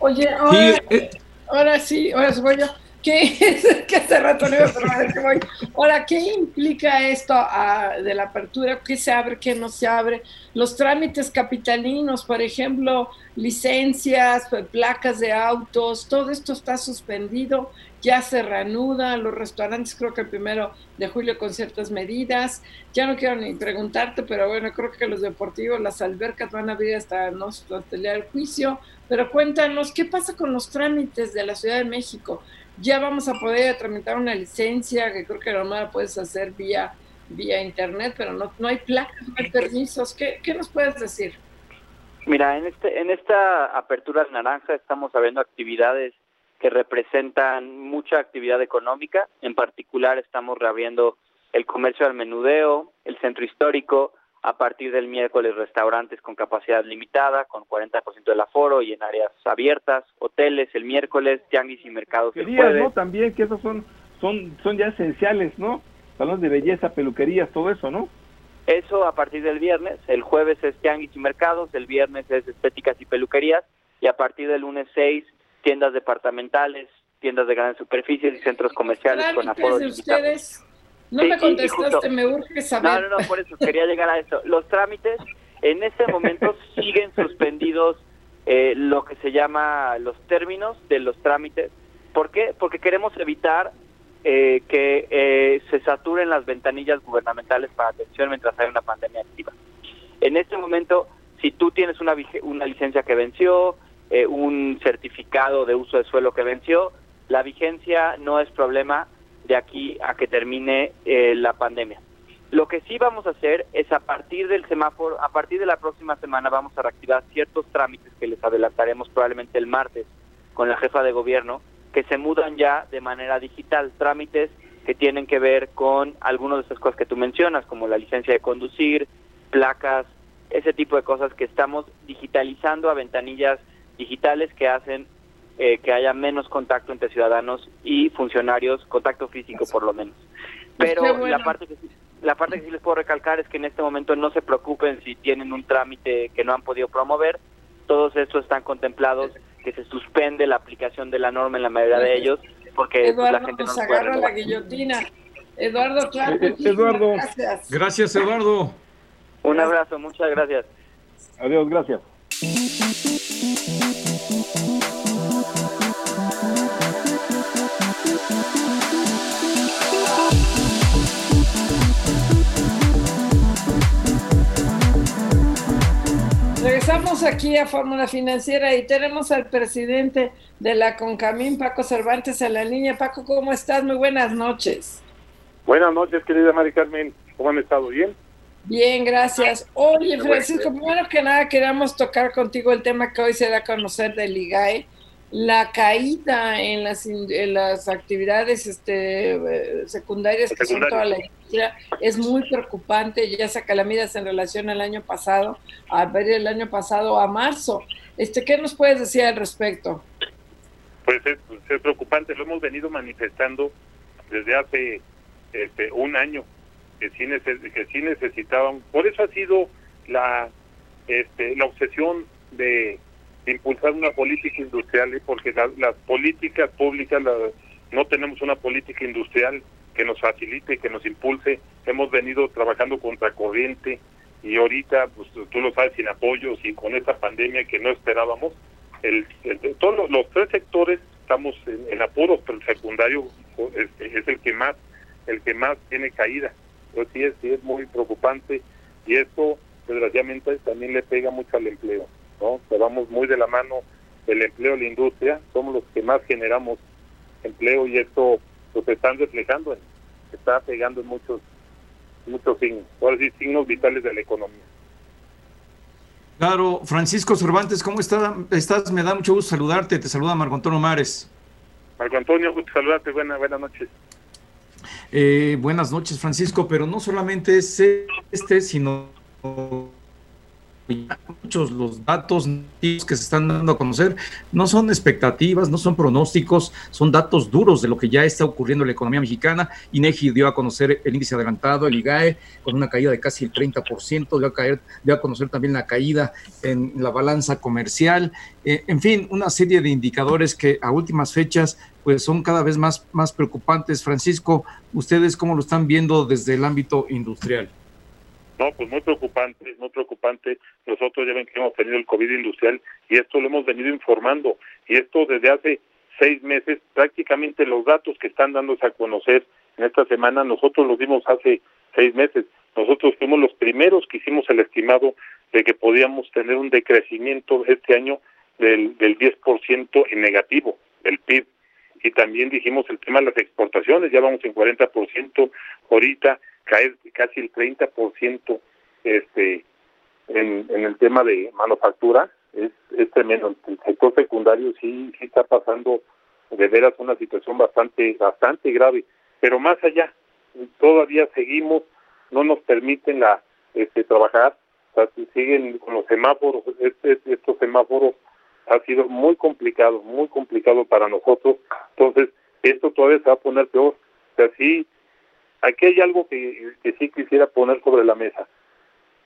Oye, ahora, eh, ahora sí, ahora voy yo. ¿Qué, que hace rato no iba. Ahora, ¿qué implica esto ah, de la apertura? ¿Qué se abre, qué no se abre? Los trámites capitalinos, por ejemplo, licencias, placas de autos, todo esto está suspendido, ya se reanuda, los restaurantes creo que el primero de julio con ciertas medidas. Ya no quiero ni preguntarte, pero bueno, creo que los deportivos, las albercas van a abrir hasta, no, hasta el juicio. Pero cuéntanos, ¿qué pasa con los trámites de la Ciudad de México? Ya vamos a poder tramitar una licencia que creo que normal puedes hacer vía vía internet, pero no, no hay placas, no hay permisos. ¿Qué, ¿Qué nos puedes decir? Mira, en este en esta apertura naranja estamos habiendo actividades que representan mucha actividad económica. En particular estamos reabriendo el comercio al menudeo, el centro histórico, a partir del miércoles restaurantes con capacidad limitada, con 40% del aforo y en áreas abiertas, hoteles el miércoles, tianguis y mercados el jueves. ¿no? También que esos son, son, son ya esenciales, ¿no? Salones de belleza, peluquerías, todo eso, ¿no? Eso a partir del viernes, el jueves es tianguis y mercados, el viernes es estéticas y peluquerías y a partir del lunes 6 tiendas departamentales, tiendas de grandes superficies y centros comerciales con aforo limitado. No me contestaste, me urge saber. No, no, no, por eso quería llegar a eso. Los trámites en este momento siguen suspendidos eh, lo que se llama los términos de los trámites. ¿Por qué? Porque queremos evitar eh, que eh, se saturen las ventanillas gubernamentales para atención mientras hay una pandemia activa. En este momento, si tú tienes una, una licencia que venció, un certificado de uso de suelo que venció, la vigencia no es problema de aquí a que termine eh, la pandemia. Lo que sí vamos a hacer es a partir del semáforo, a partir de la próxima semana vamos a reactivar ciertos trámites que les adelantaremos probablemente el martes con la jefa de gobierno, que se mudan ya de manera digital, trámites que tienen que ver con algunas de esas cosas que tú mencionas, como la licencia de conducir, placas, ese tipo de cosas que estamos digitalizando a ventanillas digitales que hacen eh, que haya menos contacto entre ciudadanos y funcionarios, contacto físico por lo menos. Pues Pero la parte que la parte que sí les puedo recalcar es que en este momento no se preocupen si tienen un trámite que no han podido promover. Todos estos están contemplados que se suspende la aplicación de la norma en la mayoría de ellos porque pues, la gente nos no agarra la guillotina. Eduardo, claro. Eh, eh, Eduardo. Gracias. Gracias, Eduardo. Un abrazo, muchas gracias. Adiós, gracias. Aquí a Fórmula Financiera y tenemos al presidente de la Concamín, Paco Cervantes, en la línea. Paco, ¿cómo estás? Muy buenas noches. Buenas noches, querida Mari Carmen. ¿Cómo han estado? ¿Bien? Bien, gracias. Oye, Francisco, primero que nada queríamos tocar contigo el tema que hoy se da a conocer del IGAE la caída en las, en las actividades este, eh, secundarias que son toda la industria es muy preocupante, ya se calamidas en relación al año pasado, a ver el año pasado a marzo. Este, ¿Qué nos puedes decir al respecto? Pues es, es preocupante, lo hemos venido manifestando desde hace este, un año, que sí, que sí necesitaban, por eso ha sido la, este, la obsesión de impulsar una política industrial, ¿eh? porque las políticas públicas, no tenemos una política industrial que nos facilite, que nos impulse. Hemos venido trabajando contra corriente y ahorita, pues tú lo sabes, sin apoyos y con esta pandemia que no esperábamos, el, todos los, tres sectores estamos en, apuros, pero el secundario es el que más el que más tiene caída. Entonces sí es, sí es muy preocupante y esto desgraciadamente también le pega mucho al empleo. ¿No? vamos muy de la mano el empleo y la industria, somos los que más generamos empleo y esto que están reflejando, está pegando en muchos muchos signos, ahora sí, signos vitales de la economía. Claro, Francisco Cervantes, ¿cómo está, estás? Me da mucho gusto saludarte, te saluda Marco Antonio Mares. Marco Antonio, gusto saludarte, buenas, buenas noches. Eh, buenas noches, Francisco, pero no solamente es este, sino muchos los datos que se están dando a conocer no son expectativas, no son pronósticos, son datos duros de lo que ya está ocurriendo en la economía mexicana. INEGI dio a conocer el índice adelantado, el IGAE, con una caída de casi el 30%, dio a, caer, dio a conocer también la caída en la balanza comercial, eh, en fin, una serie de indicadores que a últimas fechas pues son cada vez más, más preocupantes. Francisco, ¿ustedes cómo lo están viendo desde el ámbito industrial? No, pues muy preocupante, muy preocupante. Nosotros ya ven que hemos tenido el COVID industrial y esto lo hemos venido informando. Y esto desde hace seis meses, prácticamente los datos que están dándose a conocer en esta semana, nosotros los dimos hace seis meses. Nosotros fuimos los primeros que hicimos el estimado de que podíamos tener un decrecimiento este año del, del 10% en negativo del PIB. Y también dijimos el tema de las exportaciones, ya vamos en 40% ahorita caer casi el 30% este, en, el tema de manufactura es, es tremendo. El sector secundario sí, sí está pasando de veras una situación bastante, bastante grave. Pero más allá, todavía seguimos, no nos permiten la este, trabajar, siguen con los semáforos, este, estos semáforos ha sido muy complicado, muy complicado para nosotros. Entonces, esto todavía se va a poner peor. O Aquí hay algo que, sí quisiera poner sobre la mesa.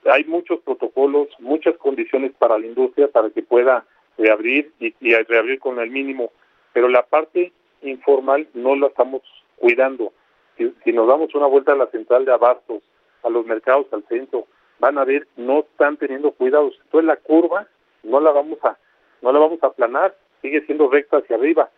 Hay muchos protocolos, muchas condiciones para la industria para que pueda reabrir y, reabrir con el mínimo, pero la parte informal no la estamos cuidando. Si, nos damos una vuelta a la central de abastos, a los mercados, al centro, van a ver no están teniendo cuidados. Entonces la curva no la vamos a no la vamos a aplanar, sigue siendo recta hacia arriba.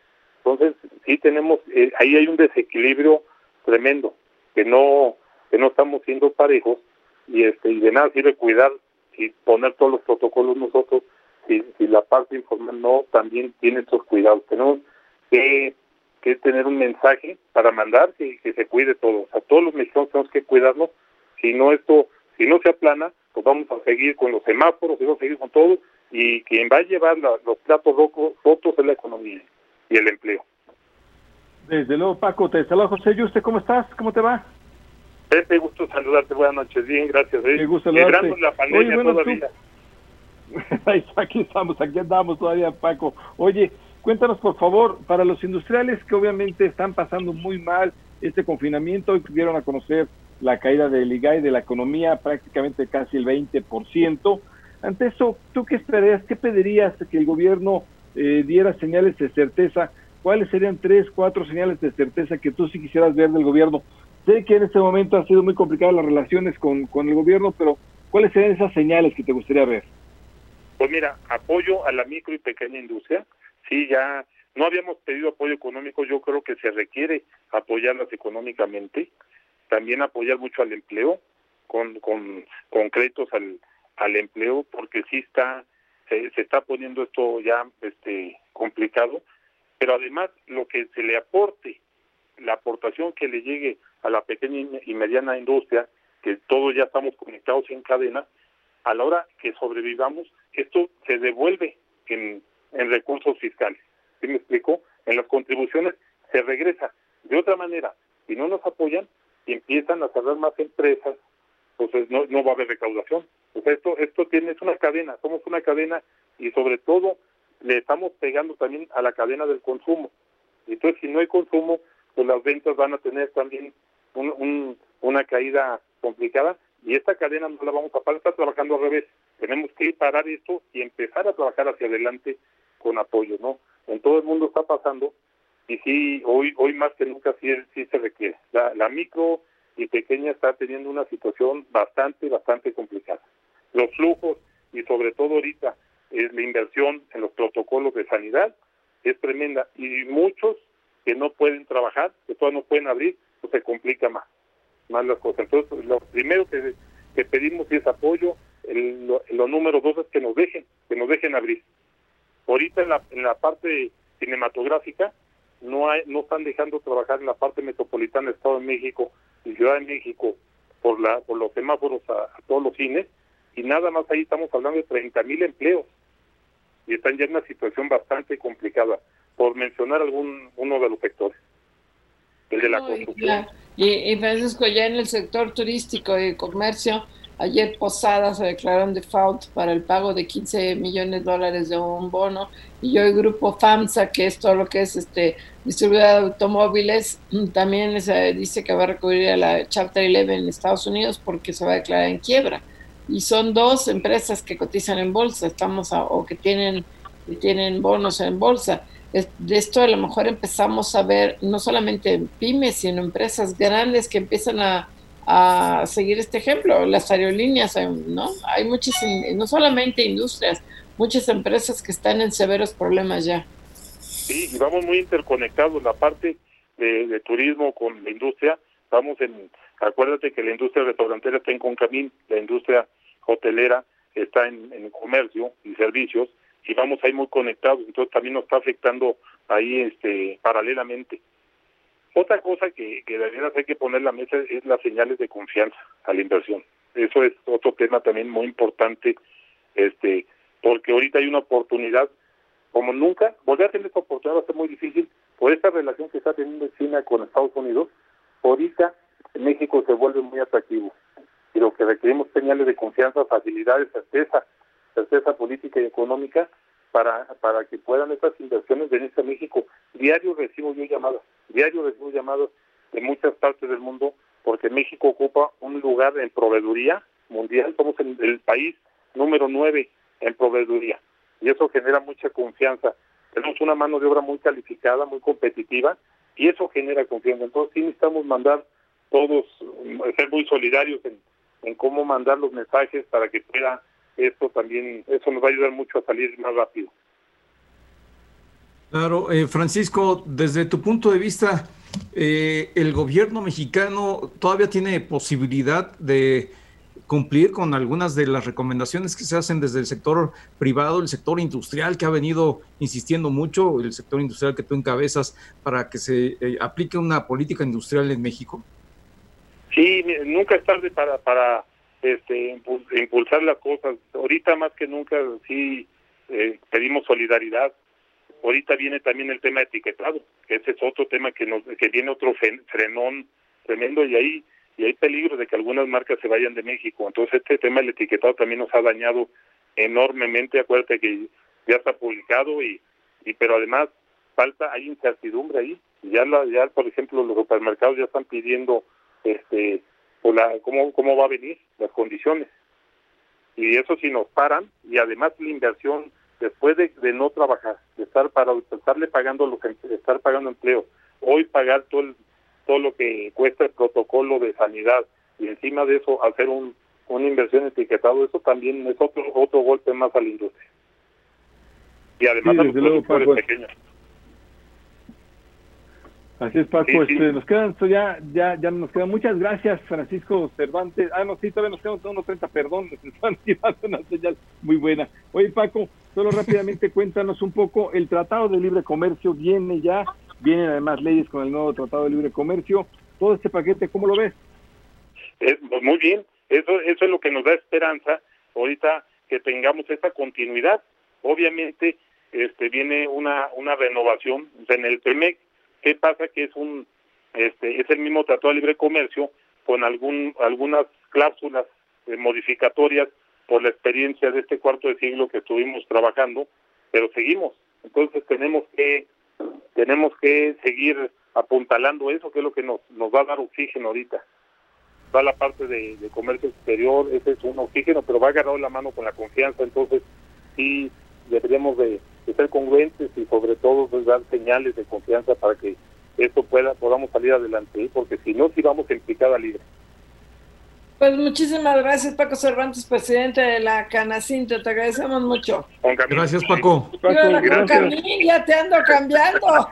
Entonces sí tenemos eh, ahí hay un desequilibrio tremendo que no que no estamos siendo parejos y este y de nada sirve cuidar y poner todos los protocolos nosotros si, si la parte informal no también tiene estos cuidados. Tenemos que, que tener un mensaje para mandar que, que se cuide todo. O todos los mexicanos tenemos que cuidarnos Si no esto, si no se aplana, pues vamos a seguir con los semáforos, vamos a seguir con todo, y quien va a llevar los platos rotos es la economía y el empleo. Desde luego, Paco, te saludo José Yuste, ¿cómo estás? ¿Cómo te va? Pepe, gusto saludarte, buenas noches, bien, gracias. ¿eh? Me gusta saludarte. la pandemia Oye, todavía. aquí estamos, aquí andamos todavía, Paco. Oye, cuéntanos por favor, para los industriales que obviamente están pasando muy mal este confinamiento, hoy pudieron a conocer la caída del IGAI de la economía prácticamente casi el 20%. Ante eso, ¿tú qué esperarías, qué pedirías que el gobierno eh, diera señales de certeza? ¿Cuáles serían tres, cuatro señales de certeza que tú sí quisieras ver del gobierno? Sé que en este momento ha sido muy complicado las relaciones con, con el gobierno, pero ¿cuáles serían esas señales que te gustaría ver? Pues mira, apoyo a la micro y pequeña industria. Sí, ya no habíamos pedido apoyo económico, yo creo que se requiere apoyarlas económicamente. También apoyar mucho al empleo, con, con concretos al, al empleo, porque sí está, se, se está poniendo esto ya este complicado. Pero además, lo que se le aporte, la aportación que le llegue a la pequeña y mediana industria, que todos ya estamos conectados en cadena, a la hora que sobrevivamos, esto se devuelve en, en recursos fiscales. ¿Sí me explico? En las contribuciones se regresa. De otra manera, si no nos apoyan y empiezan a cerrar más empresas, pues no, no va a haber recaudación. Pues esto, esto tiene, es una cadena, somos una cadena y sobre todo le estamos pegando también a la cadena del consumo. Entonces, si no hay consumo, pues las ventas van a tener también un, una caída complicada y esta cadena no la vamos a parar, está trabajando al revés. Tenemos que parar esto y empezar a trabajar hacia adelante con apoyo, ¿no? En todo el mundo está pasando y sí, hoy hoy más que nunca sí, sí se requiere. La, la micro y pequeña está teniendo una situación bastante, bastante complicada. Los flujos y sobre todo ahorita es la inversión en los protocolos de sanidad es tremenda y muchos que no pueden trabajar, que todavía no pueden abrir, pues se complica más, más las cosas. Entonces, lo primero que, que pedimos es apoyo, el, lo, número dos es que nos dejen, que nos dejen abrir. Ahorita en la, en la parte cinematográfica no hay, no están dejando trabajar en la parte metropolitana de Estado de México Ciudad de México por la por los semáforos a, a todos los cines y nada más ahí estamos hablando de 30 mil empleos y están ya en una situación bastante complicada, por mencionar algún uno de los sectores. El de la construcción. Y, Francisco, ya en el sector turístico y comercio, ayer Posada se declararon default para el pago de 15 millones de dólares de un bono, y hoy Grupo FAMSA, que es todo lo que es este distribuidor de automóviles, también se dice que va a recurrir a la Chapter 11 en Estados Unidos porque se va a declarar en quiebra y son dos empresas que cotizan en bolsa, estamos o que tienen, que tienen bonos en bolsa. De esto a lo mejor empezamos a ver no solamente pymes, sino empresas grandes que empiezan a, a seguir este ejemplo. Las aerolíneas, ¿no? Hay muchas, no solamente industrias, muchas empresas que están en severos problemas ya. Sí, y vamos muy interconectados, la parte de, turismo con la industria, vamos en, acuérdate que la industria restaurantera está en Concamín, la industria hotelera está en, comercio y servicios y vamos ahí muy conectados, entonces también nos está afectando ahí este paralelamente. Otra cosa que, que de verdad hay que poner en la mesa es las señales de confianza a la inversión. Eso es otro tema también muy importante, este, porque ahorita hay una oportunidad como nunca, volver a tener esta oportunidad va a ser muy difícil por esta relación que está teniendo China con Estados Unidos. Ahorita México se vuelve muy atractivo y lo que requerimos señales de confianza, facilidades, certeza, certeza política y económica para, para que puedan estas inversiones venirse a México. Diario recibo yo llamadas, diario recibo llamadas de muchas partes del mundo porque México ocupa un lugar en proveeduría mundial, somos el, el país número nueve en proveeduría y eso genera mucha confianza. Tenemos una mano de obra muy calificada, muy competitiva y eso genera confianza. Entonces sí necesitamos mandar todos, ser muy solidarios en, en cómo mandar los mensajes para que pueda esto también, eso nos va a ayudar mucho a salir más rápido. Claro, eh, Francisco, desde tu punto de vista, eh, ¿el gobierno mexicano todavía tiene posibilidad de cumplir con algunas de las recomendaciones que se hacen desde el sector privado, el sector industrial que ha venido insistiendo mucho, el sector industrial que tú encabezas, para que se eh, aplique una política industrial en México? Sí, nunca es tarde para, para este, impulsar las cosas. Ahorita más que nunca sí eh, pedimos solidaridad. Ahorita viene también el tema etiquetado, que ese es otro tema que nos que viene otro frenón tremendo y ahí y hay peligro de que algunas marcas se vayan de México. Entonces este tema del etiquetado también nos ha dañado enormemente. Acuérdate que ya está publicado y, y pero además falta hay incertidumbre ahí. Ya la, ya por ejemplo los supermercados ya están pidiendo este o la cómo cómo va a venir las condiciones. Y eso si nos paran y además la inversión después de, no trabajar de estar para estarle pagando los em, estar pagando empleo hoy pagar todo todo lo que cuesta el protocolo de sanidad y encima de eso hacer un una inversión etiquetado eso también es otro otro golpe más a la industria. Y además a los productores pequeños Así es, Paco. Este, nos quedan, ya, ya, ya nos quedan. Muchas gracias, Francisco Cervantes. Ah, no, sí, todavía nos quedan unos 30, perdón, nos están tirando una señal muy buena. Oye, Paco, solo rápidamente cuéntanos un poco. El Tratado de Libre Comercio viene ya, vienen además leyes con el nuevo Tratado de Libre Comercio. Todo este paquete, ¿cómo lo ves? Es, pues muy bien, eso, eso es lo que nos da esperanza ahorita que tengamos esa continuidad. Obviamente, este viene una, una renovación en el PEMEC ¿Qué pasa? Que es un este es el mismo Tratado de Libre Comercio con algún algunas cláusulas eh, modificatorias por la experiencia de este cuarto de siglo que estuvimos trabajando, pero seguimos. Entonces tenemos que tenemos que seguir apuntalando eso, que es lo que nos, nos va a dar oxígeno ahorita. Va la parte de, comercio exterior, ese es un oxígeno, pero va agarrado la mano con la confianza, entonces sí deberíamos de, ser congruentes y sobre todo pues, dar señales de confianza para que esto pueda podamos salir adelante, ¿eh? porque si no, sí vamos en picada libre. Pues muchísimas gracias, Paco Cervantes, presidente de la Canacinto. Te agradecemos mucho. Gracias, Paco. Paco ya te ando cambiando.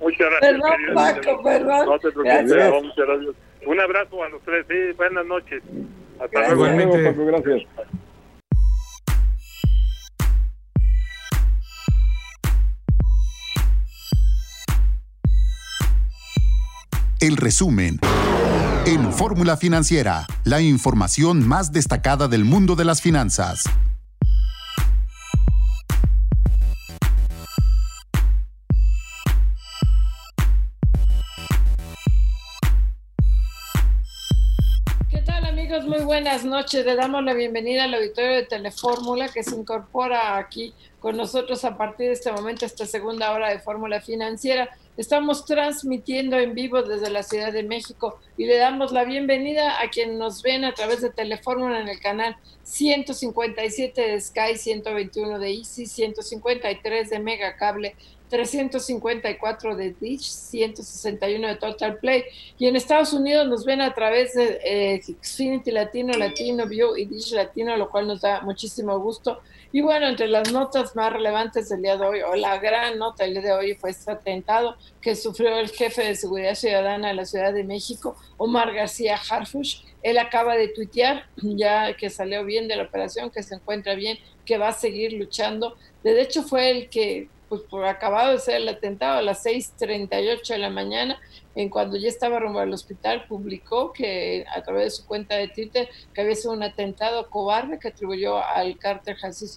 muchas gracias. Perdón, Paco, perdón. No te preocupes, muchas gracias. Un abrazo a los tres. Sí, buenas noches. Hasta luego. Paco, gracias. El resumen. En Fórmula Financiera, la información más destacada del mundo de las finanzas. ¿Qué tal amigos? Muy buenas noches. Le damos la bienvenida al auditorio de Telefórmula que se incorpora aquí con nosotros a partir de este momento, esta segunda hora de Fórmula Financiera. Estamos transmitiendo en vivo desde la Ciudad de México y le damos la bienvenida a quien nos ven a través de Telefórmula en el canal 157 de Sky, 121 de Easy, 153 de Mega Cable, 354 de Dish, 161 de Total Play. Y en Estados Unidos nos ven a través de eh, Xfinity Latino, Latino View y Dish Latino, lo cual nos da muchísimo gusto. Y bueno, entre las notas más relevantes del día de hoy, o la gran nota del día de hoy, fue este atentado que sufrió el jefe de seguridad ciudadana de la Ciudad de México, Omar García Harfush. Él acaba de tuitear, ya que salió bien de la operación, que se encuentra bien, que va a seguir luchando. De hecho, fue el que, pues por acabado de ser el atentado a las 6:38 de la mañana, en cuando ya estaba rumbo al hospital, publicó que a través de su cuenta de Twitter que había sido un atentado cobarde que atribuyó al cártel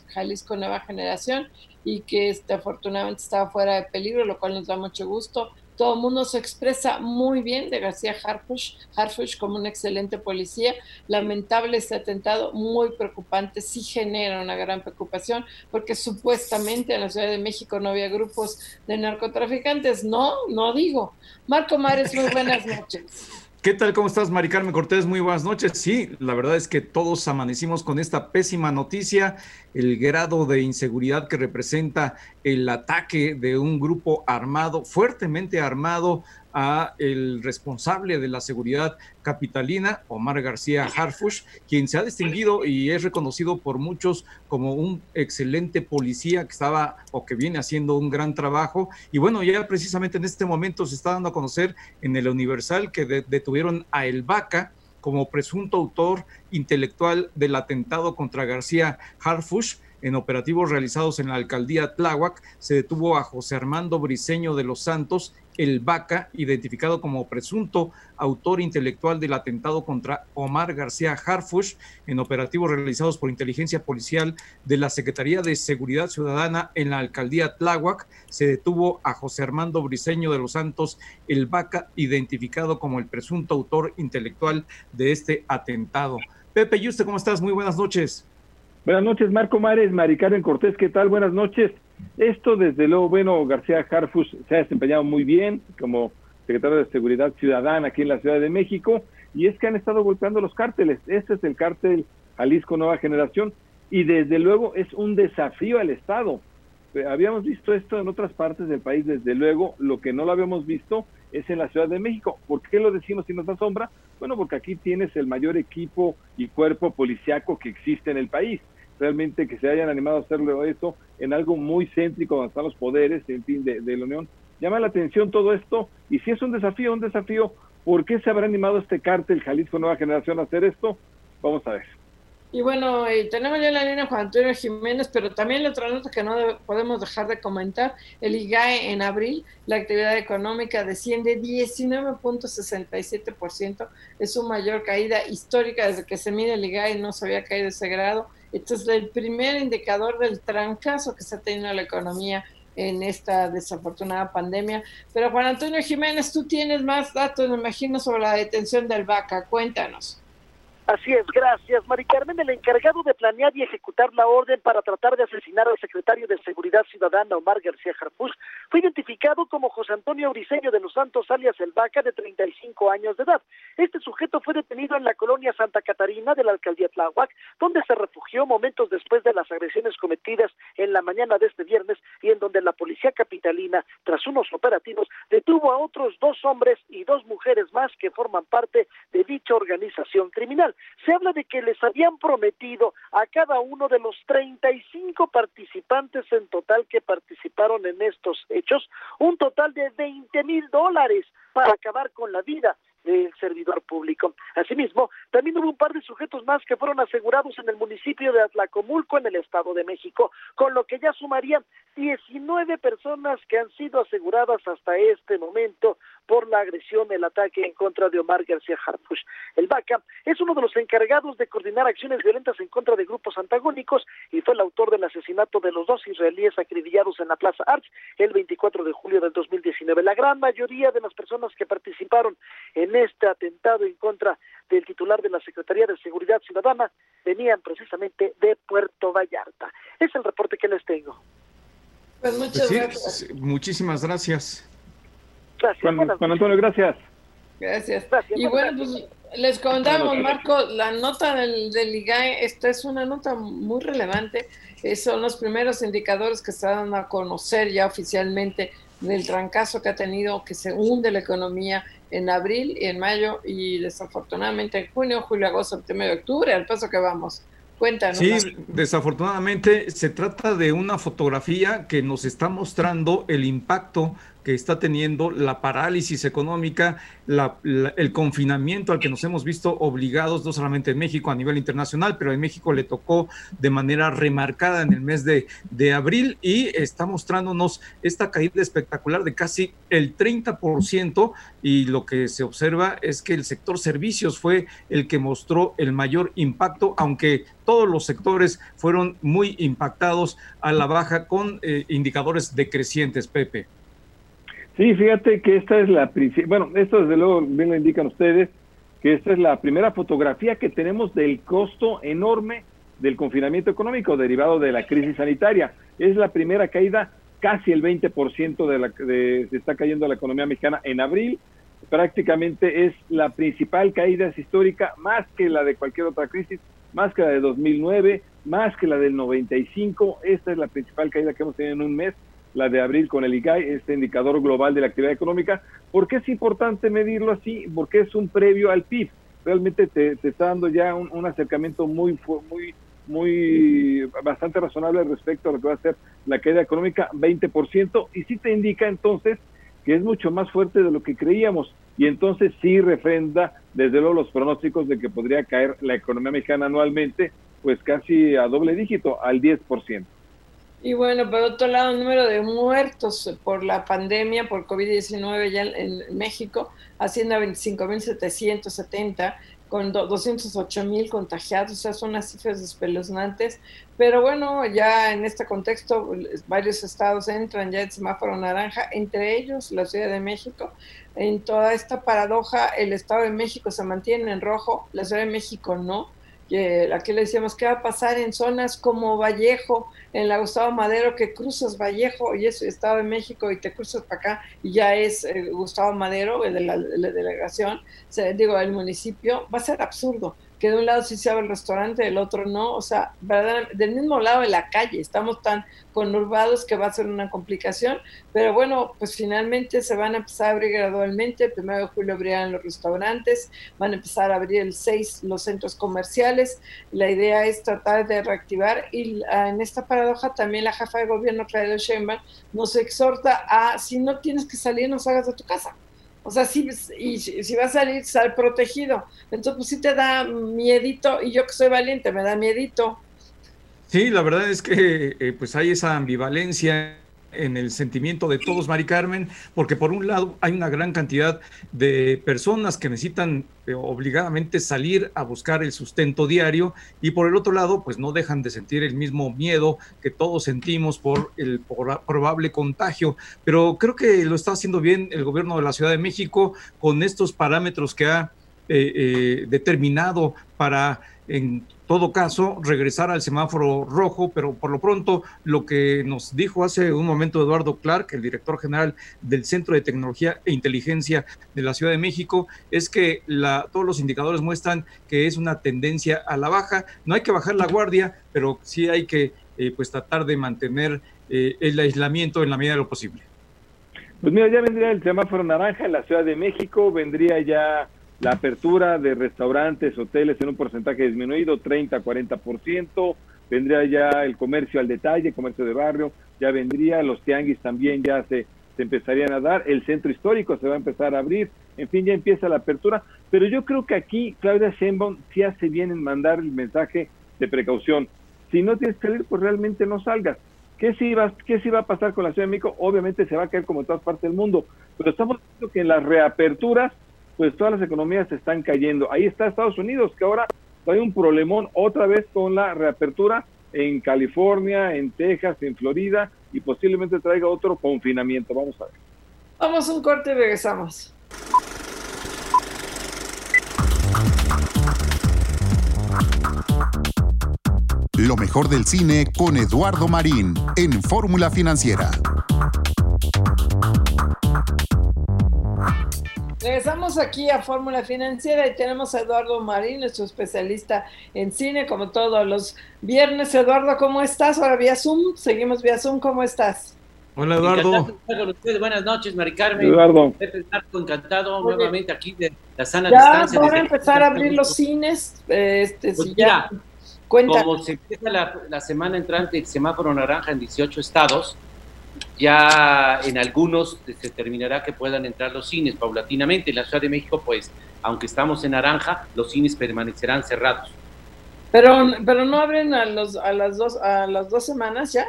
Jalisco Nueva Generación y que este, afortunadamente estaba fuera de peligro, lo cual nos da mucho gusto todo el mundo se expresa muy bien de García Harfush, Harfush como un excelente policía. Lamentable este atentado, muy preocupante, sí genera una gran preocupación, porque supuestamente en la Ciudad de México no había grupos de narcotraficantes. No, no digo. Marco Mares, muy buenas noches. ¿Qué tal? ¿Cómo estás, Mari Carmen Cortés? Muy buenas noches. Sí, la verdad es que todos amanecimos con esta pésima noticia, el grado de inseguridad que representa el ataque de un grupo armado, fuertemente armado a el responsable de la seguridad capitalina, Omar García Harfush, quien se ha distinguido y es reconocido por muchos como un excelente policía que estaba o que viene haciendo un gran trabajo. Y bueno, ya precisamente en este momento se está dando a conocer en el Universal que detuvieron a El Vaca como presunto autor intelectual del atentado contra García Harfush en operativos realizados en la alcaldía Tláhuac, se detuvo a José Armando Briceño de los Santos el Vaca, identificado como presunto autor intelectual del atentado contra Omar García Harfush en operativos realizados por inteligencia policial de la Secretaría de Seguridad Ciudadana en la alcaldía Tláhuac. Se detuvo a José Armando Briceño de los Santos el Vaca, identificado como el presunto autor intelectual de este atentado. Pepe Yuste, ¿cómo estás? Muy buenas noches. Buenas noches, Marco Mares, Mari Cortés, ¿qué tal? Buenas noches. Esto, desde luego, bueno, García Harfus se ha desempeñado muy bien como secretario de Seguridad Ciudadana aquí en la Ciudad de México, y es que han estado golpeando los cárteles. Este es el cártel Jalisco Nueva Generación, y desde luego es un desafío al Estado. Eh, habíamos visto esto en otras partes del país, desde luego, lo que no lo habíamos visto es en la Ciudad de México. ¿Por qué lo decimos sin nos asombra? Bueno, porque aquí tienes el mayor equipo y cuerpo policiaco que existe en el país realmente que se hayan animado a hacerlo esto en algo muy céntrico donde están los poderes, en fin, de, la Unión. Llama la atención todo esto y si es un desafío, un desafío, ¿por qué se habrá animado este cártel Jalisco Nueva Generación a hacer esto? Vamos a ver. Y bueno, eh, tenemos ya la línea Juan Antonio Jiménez, pero también la otra nota que no podemos dejar de comentar, el IGAE en abril, la actividad económica desciende 19.67%, es su mayor caída histórica desde que se mide el IGAE, no se había caído ese grado. Este es el primer indicador del trancazo que se ha tenido la economía en esta desafortunada pandemia. Pero Juan Antonio Jiménez, tú tienes más datos, me imagino, sobre la detención del VACA. Cuéntanos. Así es, gracias. Mari Carmen, el encargado de planear y ejecutar la orden para tratar de asesinar al secretario de Seguridad Ciudadana, Omar García Jarpuz, fue identificado como José Antonio Briceño de los Santos, alias El Vaca, de 35 años de edad. Este sujeto fue detenido en la colonia Santa Catarina de la alcaldía Tláhuac, donde se refugió momentos después de las agresiones cometidas en la mañana de este viernes y en donde la policía capitalina, tras unos operativos, detuvo a otros dos hombres y dos mujeres más que forman parte de dicha organización criminal se habla de que les habían prometido a cada uno de los 35 participantes en total que participaron en estos hechos un total de 20 mil dólares para acabar con la vida del servidor público. Asimismo, también hubo un par de sujetos más que fueron asegurados en el municipio de Atlacomulco, en el Estado de México, con lo que ya sumarían 19 personas que han sido aseguradas hasta este momento por la agresión, el ataque en contra de Omar García Harfush. El VACA es uno de los encargados de coordinar acciones violentas en contra de grupos antagónicos y fue el autor del asesinato de los dos israelíes acribillados en la Plaza Arch el 24 de julio del 2019. La gran mayoría de las personas que participaron en este atentado en contra del titular de la Secretaría de Seguridad Ciudadana venían precisamente de Puerto Vallarta. Es el reporte que les tengo. Pues muchas gracias. Muchísimas gracias. Gracias. Juan, Antonio, gracias. Gracias. Y bueno, pues les contamos, Marco, la nota del, del IGAE, esta es una nota muy relevante. Eh, son los primeros indicadores que se dan a conocer ya oficialmente del trancazo que ha tenido, que se hunde la economía en abril y en mayo y desafortunadamente en junio, julio, agosto, septiembre, octubre, al paso que vamos. Cuéntanos. Sí, desafortunadamente se trata de una fotografía que nos está mostrando el impacto que está teniendo la parálisis económica, el confinamiento al que nos hemos visto obligados, no solamente en México, a nivel internacional, pero en México le tocó de manera remarcada en el mes de, abril y está mostrándonos esta caída espectacular de casi el 30% y lo que se observa es que el sector servicios fue el que mostró el mayor impacto, aunque todos los sectores fueron muy impactados a la baja con eh, indicadores decrecientes, Pepe. Sí, fíjate que esta es la bueno, esto desde luego bien lo indican ustedes, que esta es la primera fotografía que tenemos del costo enorme del confinamiento económico derivado de la crisis sanitaria. Es la primera caída, casi el 20% de la de, se está cayendo la economía mexicana en abril. Prácticamente es la principal caída histórica, más que la de cualquier otra crisis, más que la de 2009, más que la del 95. Esta es la principal caída que hemos tenido en un mes la de abril con el IGAI, este indicador global de la actividad económica. ¿Por qué es importante medirlo así? Porque es un previo al PIB. Realmente te, está dando ya un, acercamiento muy, muy, muy, bastante razonable respecto a lo que va a ser la caída económica, 20%, y sí te indica entonces que es mucho más fuerte de lo que creíamos, y entonces sí refrenda desde luego los pronósticos de que podría caer la economía mexicana anualmente pues casi a doble dígito, al 10%. Y bueno, por otro lado, el número de muertos por la pandemia, por COVID-19 ya en México, asciende a 25.770, con 208.000 contagiados, o sea, son unas cifras espeluznantes. Pero bueno, ya en este contexto, varios estados entran ya en semáforo naranja, entre ellos la Ciudad de México. En toda esta paradoja, el Estado de México se mantiene en rojo, la Ciudad de México no que aquí le decíamos qué va a pasar en zonas como Vallejo, en la Gustavo Madero, que cruzas Vallejo y es Estado de México y te cruzas para acá y ya es eh, Gustavo Madero, de la, delegación, digo, el municipio, va a ser absurdo que de un lado sí se abre el restaurante, del otro no, o sea, del mismo lado de la calle, estamos tan conurbados que va a ser una complicación, pero bueno, pues finalmente se van a empezar a abrir gradualmente, el primero de julio abrirán los restaurantes, van a empezar a abrir el 6 los centros comerciales, la idea es tratar de reactivar y ah, en esta paradoja también la jefa de gobierno, Claudia Sheinbaum, nos exhorta a, si no tienes que salir, no salgas de tu casa. O sea, si, y si vas a salir, sal protegido. Entonces, pues sí te da miedito, y yo que soy valiente, me da miedito. Sí, la verdad es que eh, pues hay esa ambivalencia en el sentimiento de todos, Mari Carmen, porque por un lado hay una gran cantidad de personas que necesitan eh, obligadamente salir a buscar el sustento diario y por el otro lado, pues no dejan de sentir el mismo miedo que todos sentimos por el probable contagio. Pero creo que lo está haciendo bien el gobierno de la Ciudad de México con estos parámetros que ha eh, eh, determinado para en todo caso, regresar al semáforo rojo, pero por lo pronto lo que nos dijo hace un momento Eduardo Clark, el director general del Centro de Tecnología e Inteligencia de la Ciudad de México, es que la, todos los indicadores muestran que es una tendencia a la baja. No hay que bajar la guardia, pero sí hay que eh, pues tratar de mantener eh, el aislamiento en la medida de lo posible. Pues mira, ya vendría el semáforo naranja en la Ciudad de México, vendría ya la apertura de restaurantes, hoteles en un porcentaje disminuido, 30, 40%, vendría ya el comercio al detalle, comercio de barrio, ya vendría, los tianguis también ya se, se empezarían a dar, el centro histórico se va a empezar a abrir, en fin, ya empieza la apertura, pero yo creo que aquí Claudia Sheinbaum sí hace bien en mandar el mensaje de precaución. Si no tienes que salir, pues realmente no salgas. ¿Qué sí, va, ¿Qué sí va a pasar con la Ciudad de México? Obviamente se va a caer como en todas partes del mundo, pero estamos viendo que en las reaperturas pues todas las economías se están cayendo. Ahí está Estados Unidos, que ahora hay un problemón otra vez con la reapertura en California, en Texas, en Florida, y posiblemente traiga otro confinamiento. Vamos a ver. Vamos a un corte y regresamos. Lo mejor del cine con Eduardo Marín en Fórmula Financiera. Regresamos aquí a Fórmula Financiera y tenemos a Eduardo Marín, nuestro especialista en cine, como todos los viernes. Eduardo, ¿cómo estás? Ahora vía Zoom, seguimos vía Zoom, ¿cómo estás? Hola Eduardo. Buenas noches, Mari Carmen. Eduardo. encantado nuevamente aquí de la sana ya distancia. Ya van a empezar a abrir los cines. Este, pues ya, cuenta. Como se empieza la, la semana entrante el semáforo naranja en 18 estados, ya en algunos se determinará que puedan entrar los cines paulatinamente. En la Ciudad de México, pues, aunque estamos en naranja, los cines permanecerán cerrados. Pero, pero no abren a, los, a, las dos, a las dos semanas ya.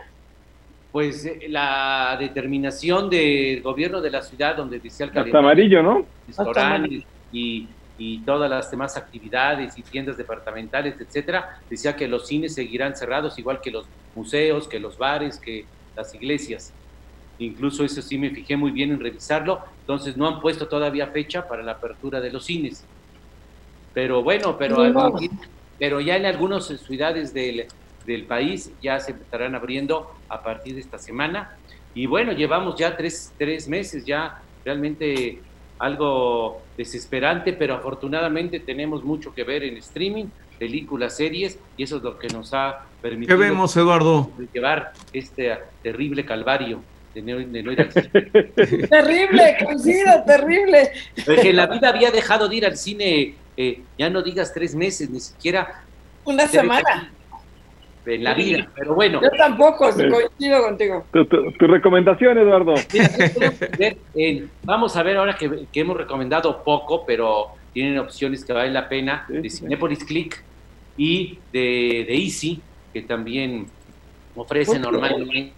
Pues eh, la determinación del gobierno de la ciudad, donde decía el Hasta amarillo, ¿no? Restaurantes y, y todas las demás actividades y tiendas departamentales, etcétera, decía que los cines seguirán cerrados, igual que los museos, que los bares, que las iglesias. Incluso eso sí me fijé muy bien en revisarlo. Entonces no han puesto todavía fecha para la apertura de los cines. Pero bueno, pero, pero ya en algunas ciudades del, del país ya se estarán abriendo a partir de esta semana. Y bueno, llevamos ya tres, tres meses, ya realmente algo desesperante, pero afortunadamente tenemos mucho que ver en streaming, películas, series, y eso es lo que nos ha permitido ¿Qué vemos, Eduardo? llevar este terrible calvario de no, ir al cine. terrible, coincido, terrible. Porque la vida había dejado de ir al cine, eh, ya no digas tres meses, ni siquiera... Una semana. En la vida, pero bueno. Yo tampoco, coincido contigo. Tu, recomendación, Eduardo. vamos a ver ahora que, hemos recomendado poco, pero tienen opciones que valen la pena, de Cinepolis Click y de, de Easy, que también ofrece normalmente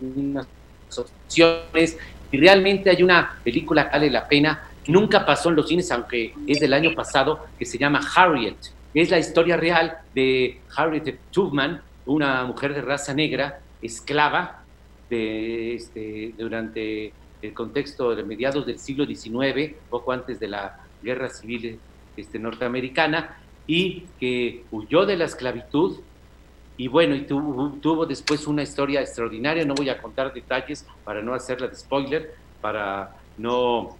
unas opciones. Y realmente hay una película que vale la pena. Nunca pasó en los cines, aunque es del año pasado, que se llama Harriet. Es la historia real de Harriet Tubman, una mujer de raza negra, esclava, de, este, durante el contexto de mediados del siglo XIX, poco antes de la guerra civil este, norteamericana, y que huyó de la esclavitud y bueno, y tuvo, tuvo, después una historia extraordinaria, no voy a contar detalles para no hacerla de spoiler, para no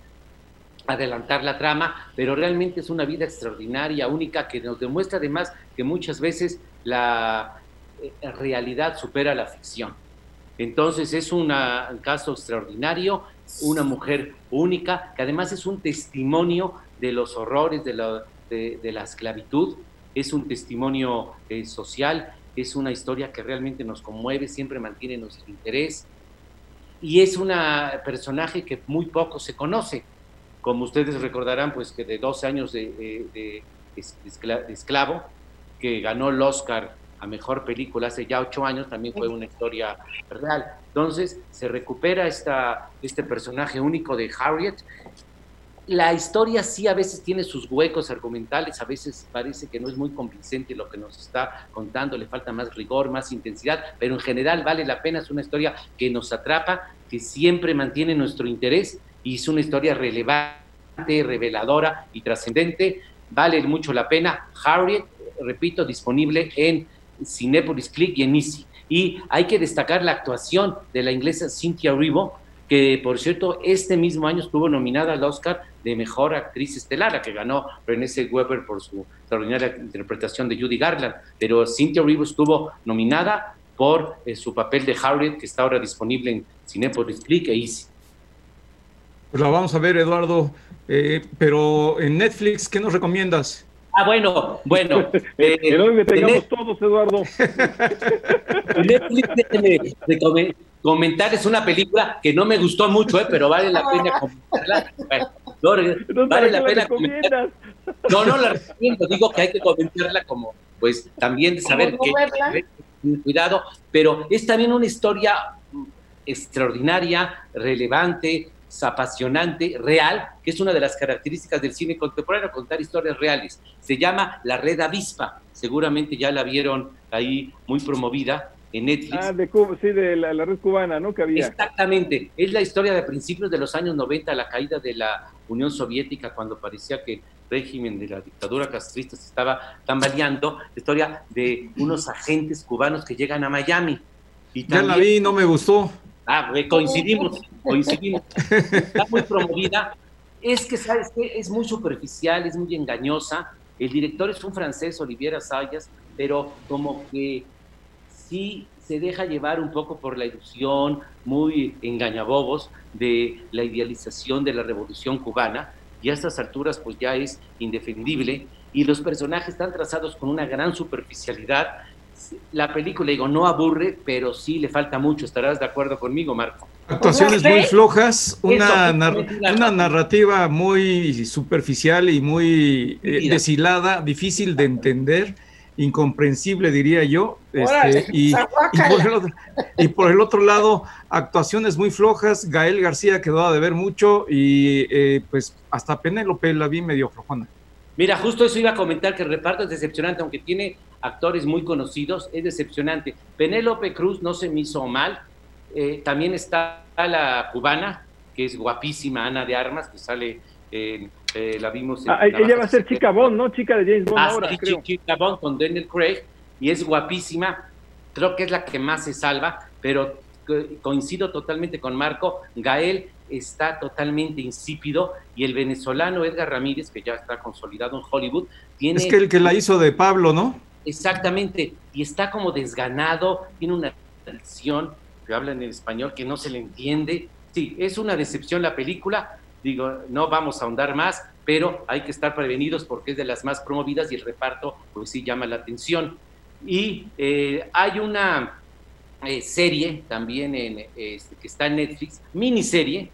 adelantar la trama, pero realmente es una vida extraordinaria, única, que nos demuestra además que muchas veces la eh, realidad supera la ficción. Entonces es un caso extraordinario, una mujer única, que además es un testimonio de los horrores de la, esclavitud, es un testimonio eh, social es una historia que realmente nos conmueve, siempre mantiene nuestro interés y es una personaje que muy poco se conoce. Como ustedes recordarán, pues que de dos años de, esclavo, que ganó el Oscar a mejor película hace ya ocho años, también fue una historia real. Entonces se recupera esta, este personaje único de Harriet la historia sí a veces tiene sus huecos argumentales, a veces parece que no es muy convincente lo que nos está contando, le falta más rigor, más intensidad, pero en general vale la pena, es una historia que nos atrapa, que siempre mantiene nuestro interés y es una historia relevante, reveladora y trascendente, vale mucho la pena. Harriet, repito, disponible en Cinepolis Click y en Easy. Y hay que destacar la actuación de la inglesa Cynthia Erivo, que por cierto este mismo año estuvo nominada al Oscar de Mejor Actriz Estelar, la que ganó Renée Weber por su extraordinaria interpretación de Judy Garland, pero Cynthia Erivo estuvo nominada por eh, su papel de Harriet, que está ahora disponible en Cinepolis Click e Easy. Pues la vamos a ver, Eduardo, eh, pero en Netflix, ¿qué nos recomiendas? Ah, bueno, bueno. Eh, que tengamos todos, Eduardo. Netflix, comentar, es una película que no me gustó mucho, eh, pero vale la pena comentarla. vale la pena comentarla. No, no la recomiendo, digo que hay que comentarla como, pues, también de saber que, cuidado, pero es también una historia extraordinaria, relevante, apasionante, real, que es una de las características del cine contemporáneo, contar historias reales. Se llama La Red Avispa, seguramente ya la vieron ahí muy promovida en Netflix. Ah, de Cuba, sí, de la, red cubana, ¿no? Que había. Exactamente, es la historia de principios de los años 90, la caída de la Unión Soviética, cuando parecía que el régimen de la dictadura castrista se estaba tambaleando, la historia de unos agentes cubanos que llegan a Miami. Y ya la vi, no me gustó. Ah, coincidimos, coincidimos. Está muy promovida. Es que, ¿sabes qué? Es muy superficial, es muy engañosa. El director es un francés, Olivier Assayas, pero como que sí se deja llevar un poco por la ilusión, muy engañabobos, de la idealización de la revolución cubana, y a estas alturas pues ya es indefendible, y los personajes están trazados con una gran superficialidad. La película, digo, no aburre, pero sí le falta mucho, estarás de acuerdo conmigo, Marco. Actuaciones muy flojas, una, una narrativa muy superficial y muy eh, deshilada, difícil de entender incomprensible, diría yo. Este, y, por el otro, lado, actuaciones muy flojas. Gael García quedó de ver mucho y eh, pues hasta Penélope la vi medio flojona. Mira, justo eso iba a comentar que el reparto es decepcionante, aunque tiene actores muy conocidos, es decepcionante. Penélope Cruz no se me hizo mal. Eh, también está la cubana, que es guapísima, Ana de Armas, que sale en eh, la vimos. Ah, ella va a ser Chica Bond, ¿no? Chica de James Bond ah, ahora, Chica Bond con Daniel Craig y es guapísima. Creo que es la que más se salva, pero coincido totalmente con Marco. Gael está totalmente insípido y el venezolano Edgar Ramírez, que ya está consolidado en Hollywood, tiene... Es que el que la hizo de Pablo, ¿no? Exactamente, y está como desganado, tiene una tradición que habla en español que no se le entiende. Sí, es una decepción la película, digo, no vamos a ahondar más, pero hay que estar prevenidos porque es de las más promovidas y el reparto, pues sí, llama la atención. Y eh, hay una eh, serie también en, este, que está en Netflix, miniserie,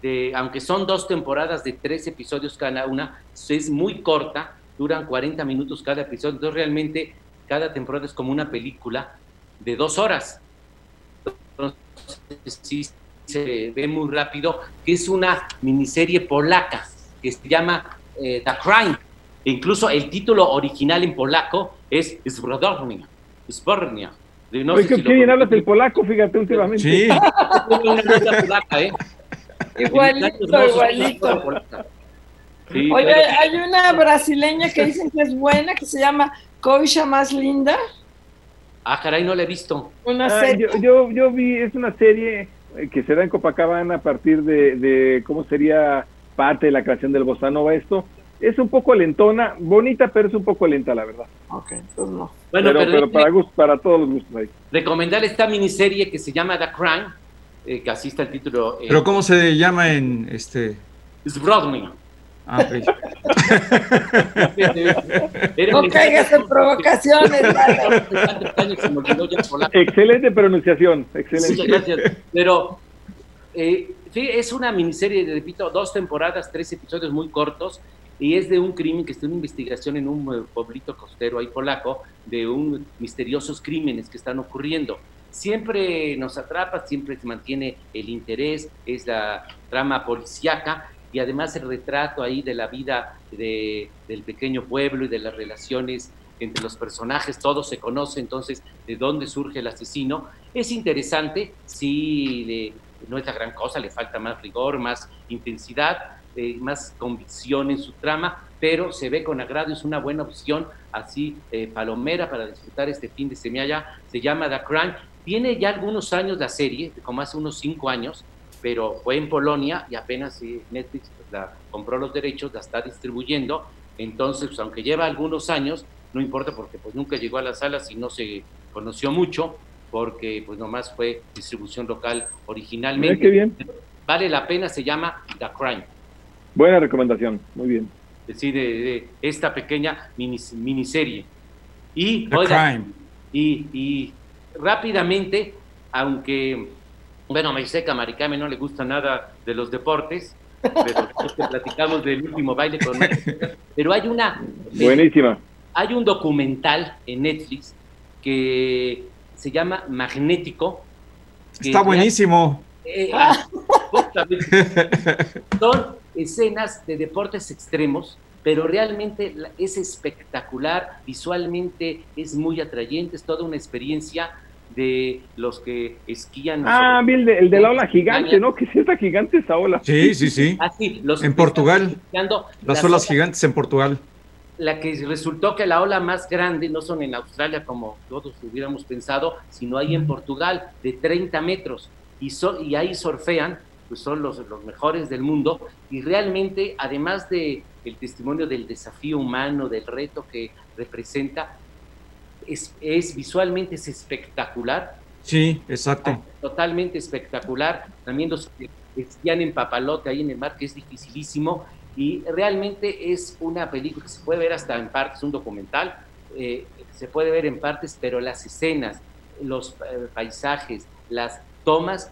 de, aunque son dos temporadas de tres episodios cada una, es muy corta, duran 40 minutos cada episodio, entonces realmente cada temporada es como una película de dos horas. Entonces sí se ve muy rápido, que es una miniserie polaca que se llama eh, The Crime. E incluso el título original en polaco es Zbrodownia. Zbrodownia. No Oye, sé bien hablas el polaco, fíjate, últimamente. Sí. ¿eh? Igualito, igualito. Oye, hay una brasileña que dicen que es buena, que se llama Coisha Más Linda. Ah, caray, no la he visto. Una ah, serie. yo, yo, vi, es una serie eh, que se da en Copacabana a partir de, de cómo sería parte de la creación del Bossa Nova esto. Es un poco lentona, bonita, pero es un poco lenta, la verdad. Ok, entonces no. Bueno, pero, para, gusto, para todos los gustos ahí. Recomendar esta miniserie que se llama The Crime, eh, que así está el título. Eh, pero ¿cómo se llama en este? Es Broadway. Ah, no caigas en provocaciones, Excelente. Pronunciación, excelente. Sí, gracias. Pero eh, es una miniserie, repito, dos temporadas, tres episodios muy cortos, y es de un crimen que está en investigación en un eh, pueblito costero ahí polaco, de un misteriosos crímenes que están ocurriendo. Siempre nos atrapa, siempre se mantiene el interés, es la trama policíaca, y además el retrato ahí de la vida de, del pequeño pueblo y de las relaciones entre los personajes, todo se conoce entonces de dónde surge el asesino. Es interesante, sí, no es la gran cosa, le falta más rigor, más intensidad, eh, más convicción en su trama, pero se ve con agrado, es una buena opción, así eh, palomera para disfrutar este fin de semana, se llama The Crime. Tiene ya algunos años la serie, como hace unos cinco años, pero fue en Polonia y apenas Netflix pues, la, compró los derechos, la está distribuyendo. Entonces, pues, aunque lleva algunos años, no importa porque pues nunca llegó a las salas y no se conoció mucho, porque pues nomás fue distribución local originalmente. qué bien. Vale la pena, se llama The Crime. Buena recomendación, muy bien. Es decir, de, esta pequeña miniserie. Y, The Crime. Y, y rápidamente, aunque bueno, me dice que a Maricame no le gusta nada de los deportes, pero platicamos del último baile con Pero hay una. Buenísima. Hay un documental en Netflix que se llama Magnético. Está buenísimo. Eh, son escenas de deportes extremos, pero realmente es espectacular, visualmente es muy atrayente, es toda una experiencia de los que esquían. Ah, el de, el de la ola gigante, ¿no? Que si está gigante esa ola. Sí, sí, sí. Ah, los en Portugal. Las, olas gigantes en Portugal. La que resultó que la ola más grande no son en Australia como todos hubiéramos pensado, sino ahí en Portugal, de 30 metros. Y, y ahí surfean, pues son los, los mejores del mundo. Y realmente, además de el testimonio del desafío humano, del reto que representa, es, visualmente es espectacular. Sí, exacto. Ah, totalmente espectacular. También los que en papalote ahí en el mar, que es dificilísimo. Y realmente es una película que se puede ver hasta en partes, un documental, eh, se puede ver en partes, pero las escenas, los eh, paisajes, las tomas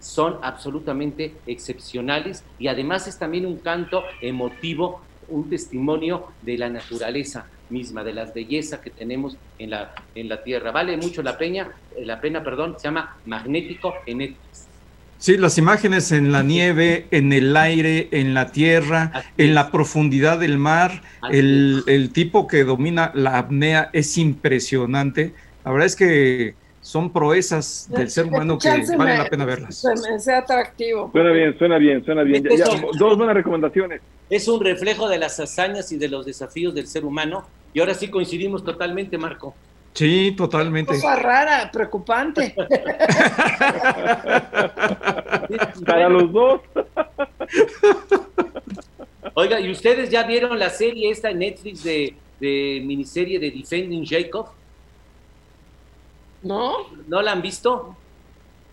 son absolutamente excepcionales y además es también un canto emotivo, un testimonio de la naturaleza misma, de las bellezas que tenemos en la, en la Tierra. Vale mucho la pena, eh, la pena, perdón, se llama Magnético en Netflix. Sí, las imágenes en la nieve, en el aire, en la tierra, en la profundidad del mar, el, el, tipo que domina la apnea es impresionante. La verdad es que son proezas del ser humano que vale la pena verlas. Sea atractivo. Suena bien, suena bien, suena bien. dos buenas recomendaciones. Es un reflejo de las hazañas y de los desafíos del ser humano y ahora sí coincidimos totalmente, Marco. Sí, totalmente. Cosa rara, preocupante. Para los dos. Oiga, ¿y ustedes ya vieron la serie esta en Netflix de, de miniserie de Defending Jacob? ¿No? ¿No la han visto?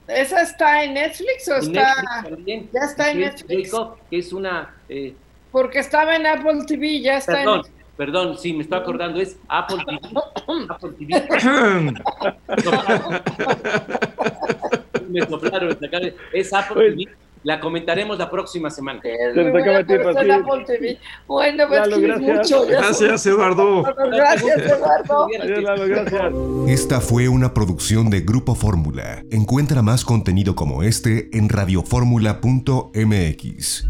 ¿Esa está en Netflix o está? Ya está en Netflix. Jacob, que es una. Eh... Porque estaba en Apple TV, ya está en Perdón, sí, me estoy acordando, es Apple TV. Apple TV. me soplaron, es Apple TV. la comentaremos la próxima semana. Bueno, pues gracias. mucho. Gracias, Eduardo. Gracias, Eduardo. Esta fue una producción de Grupo Fórmula. Encuentra más contenido como este en radioformula.mx.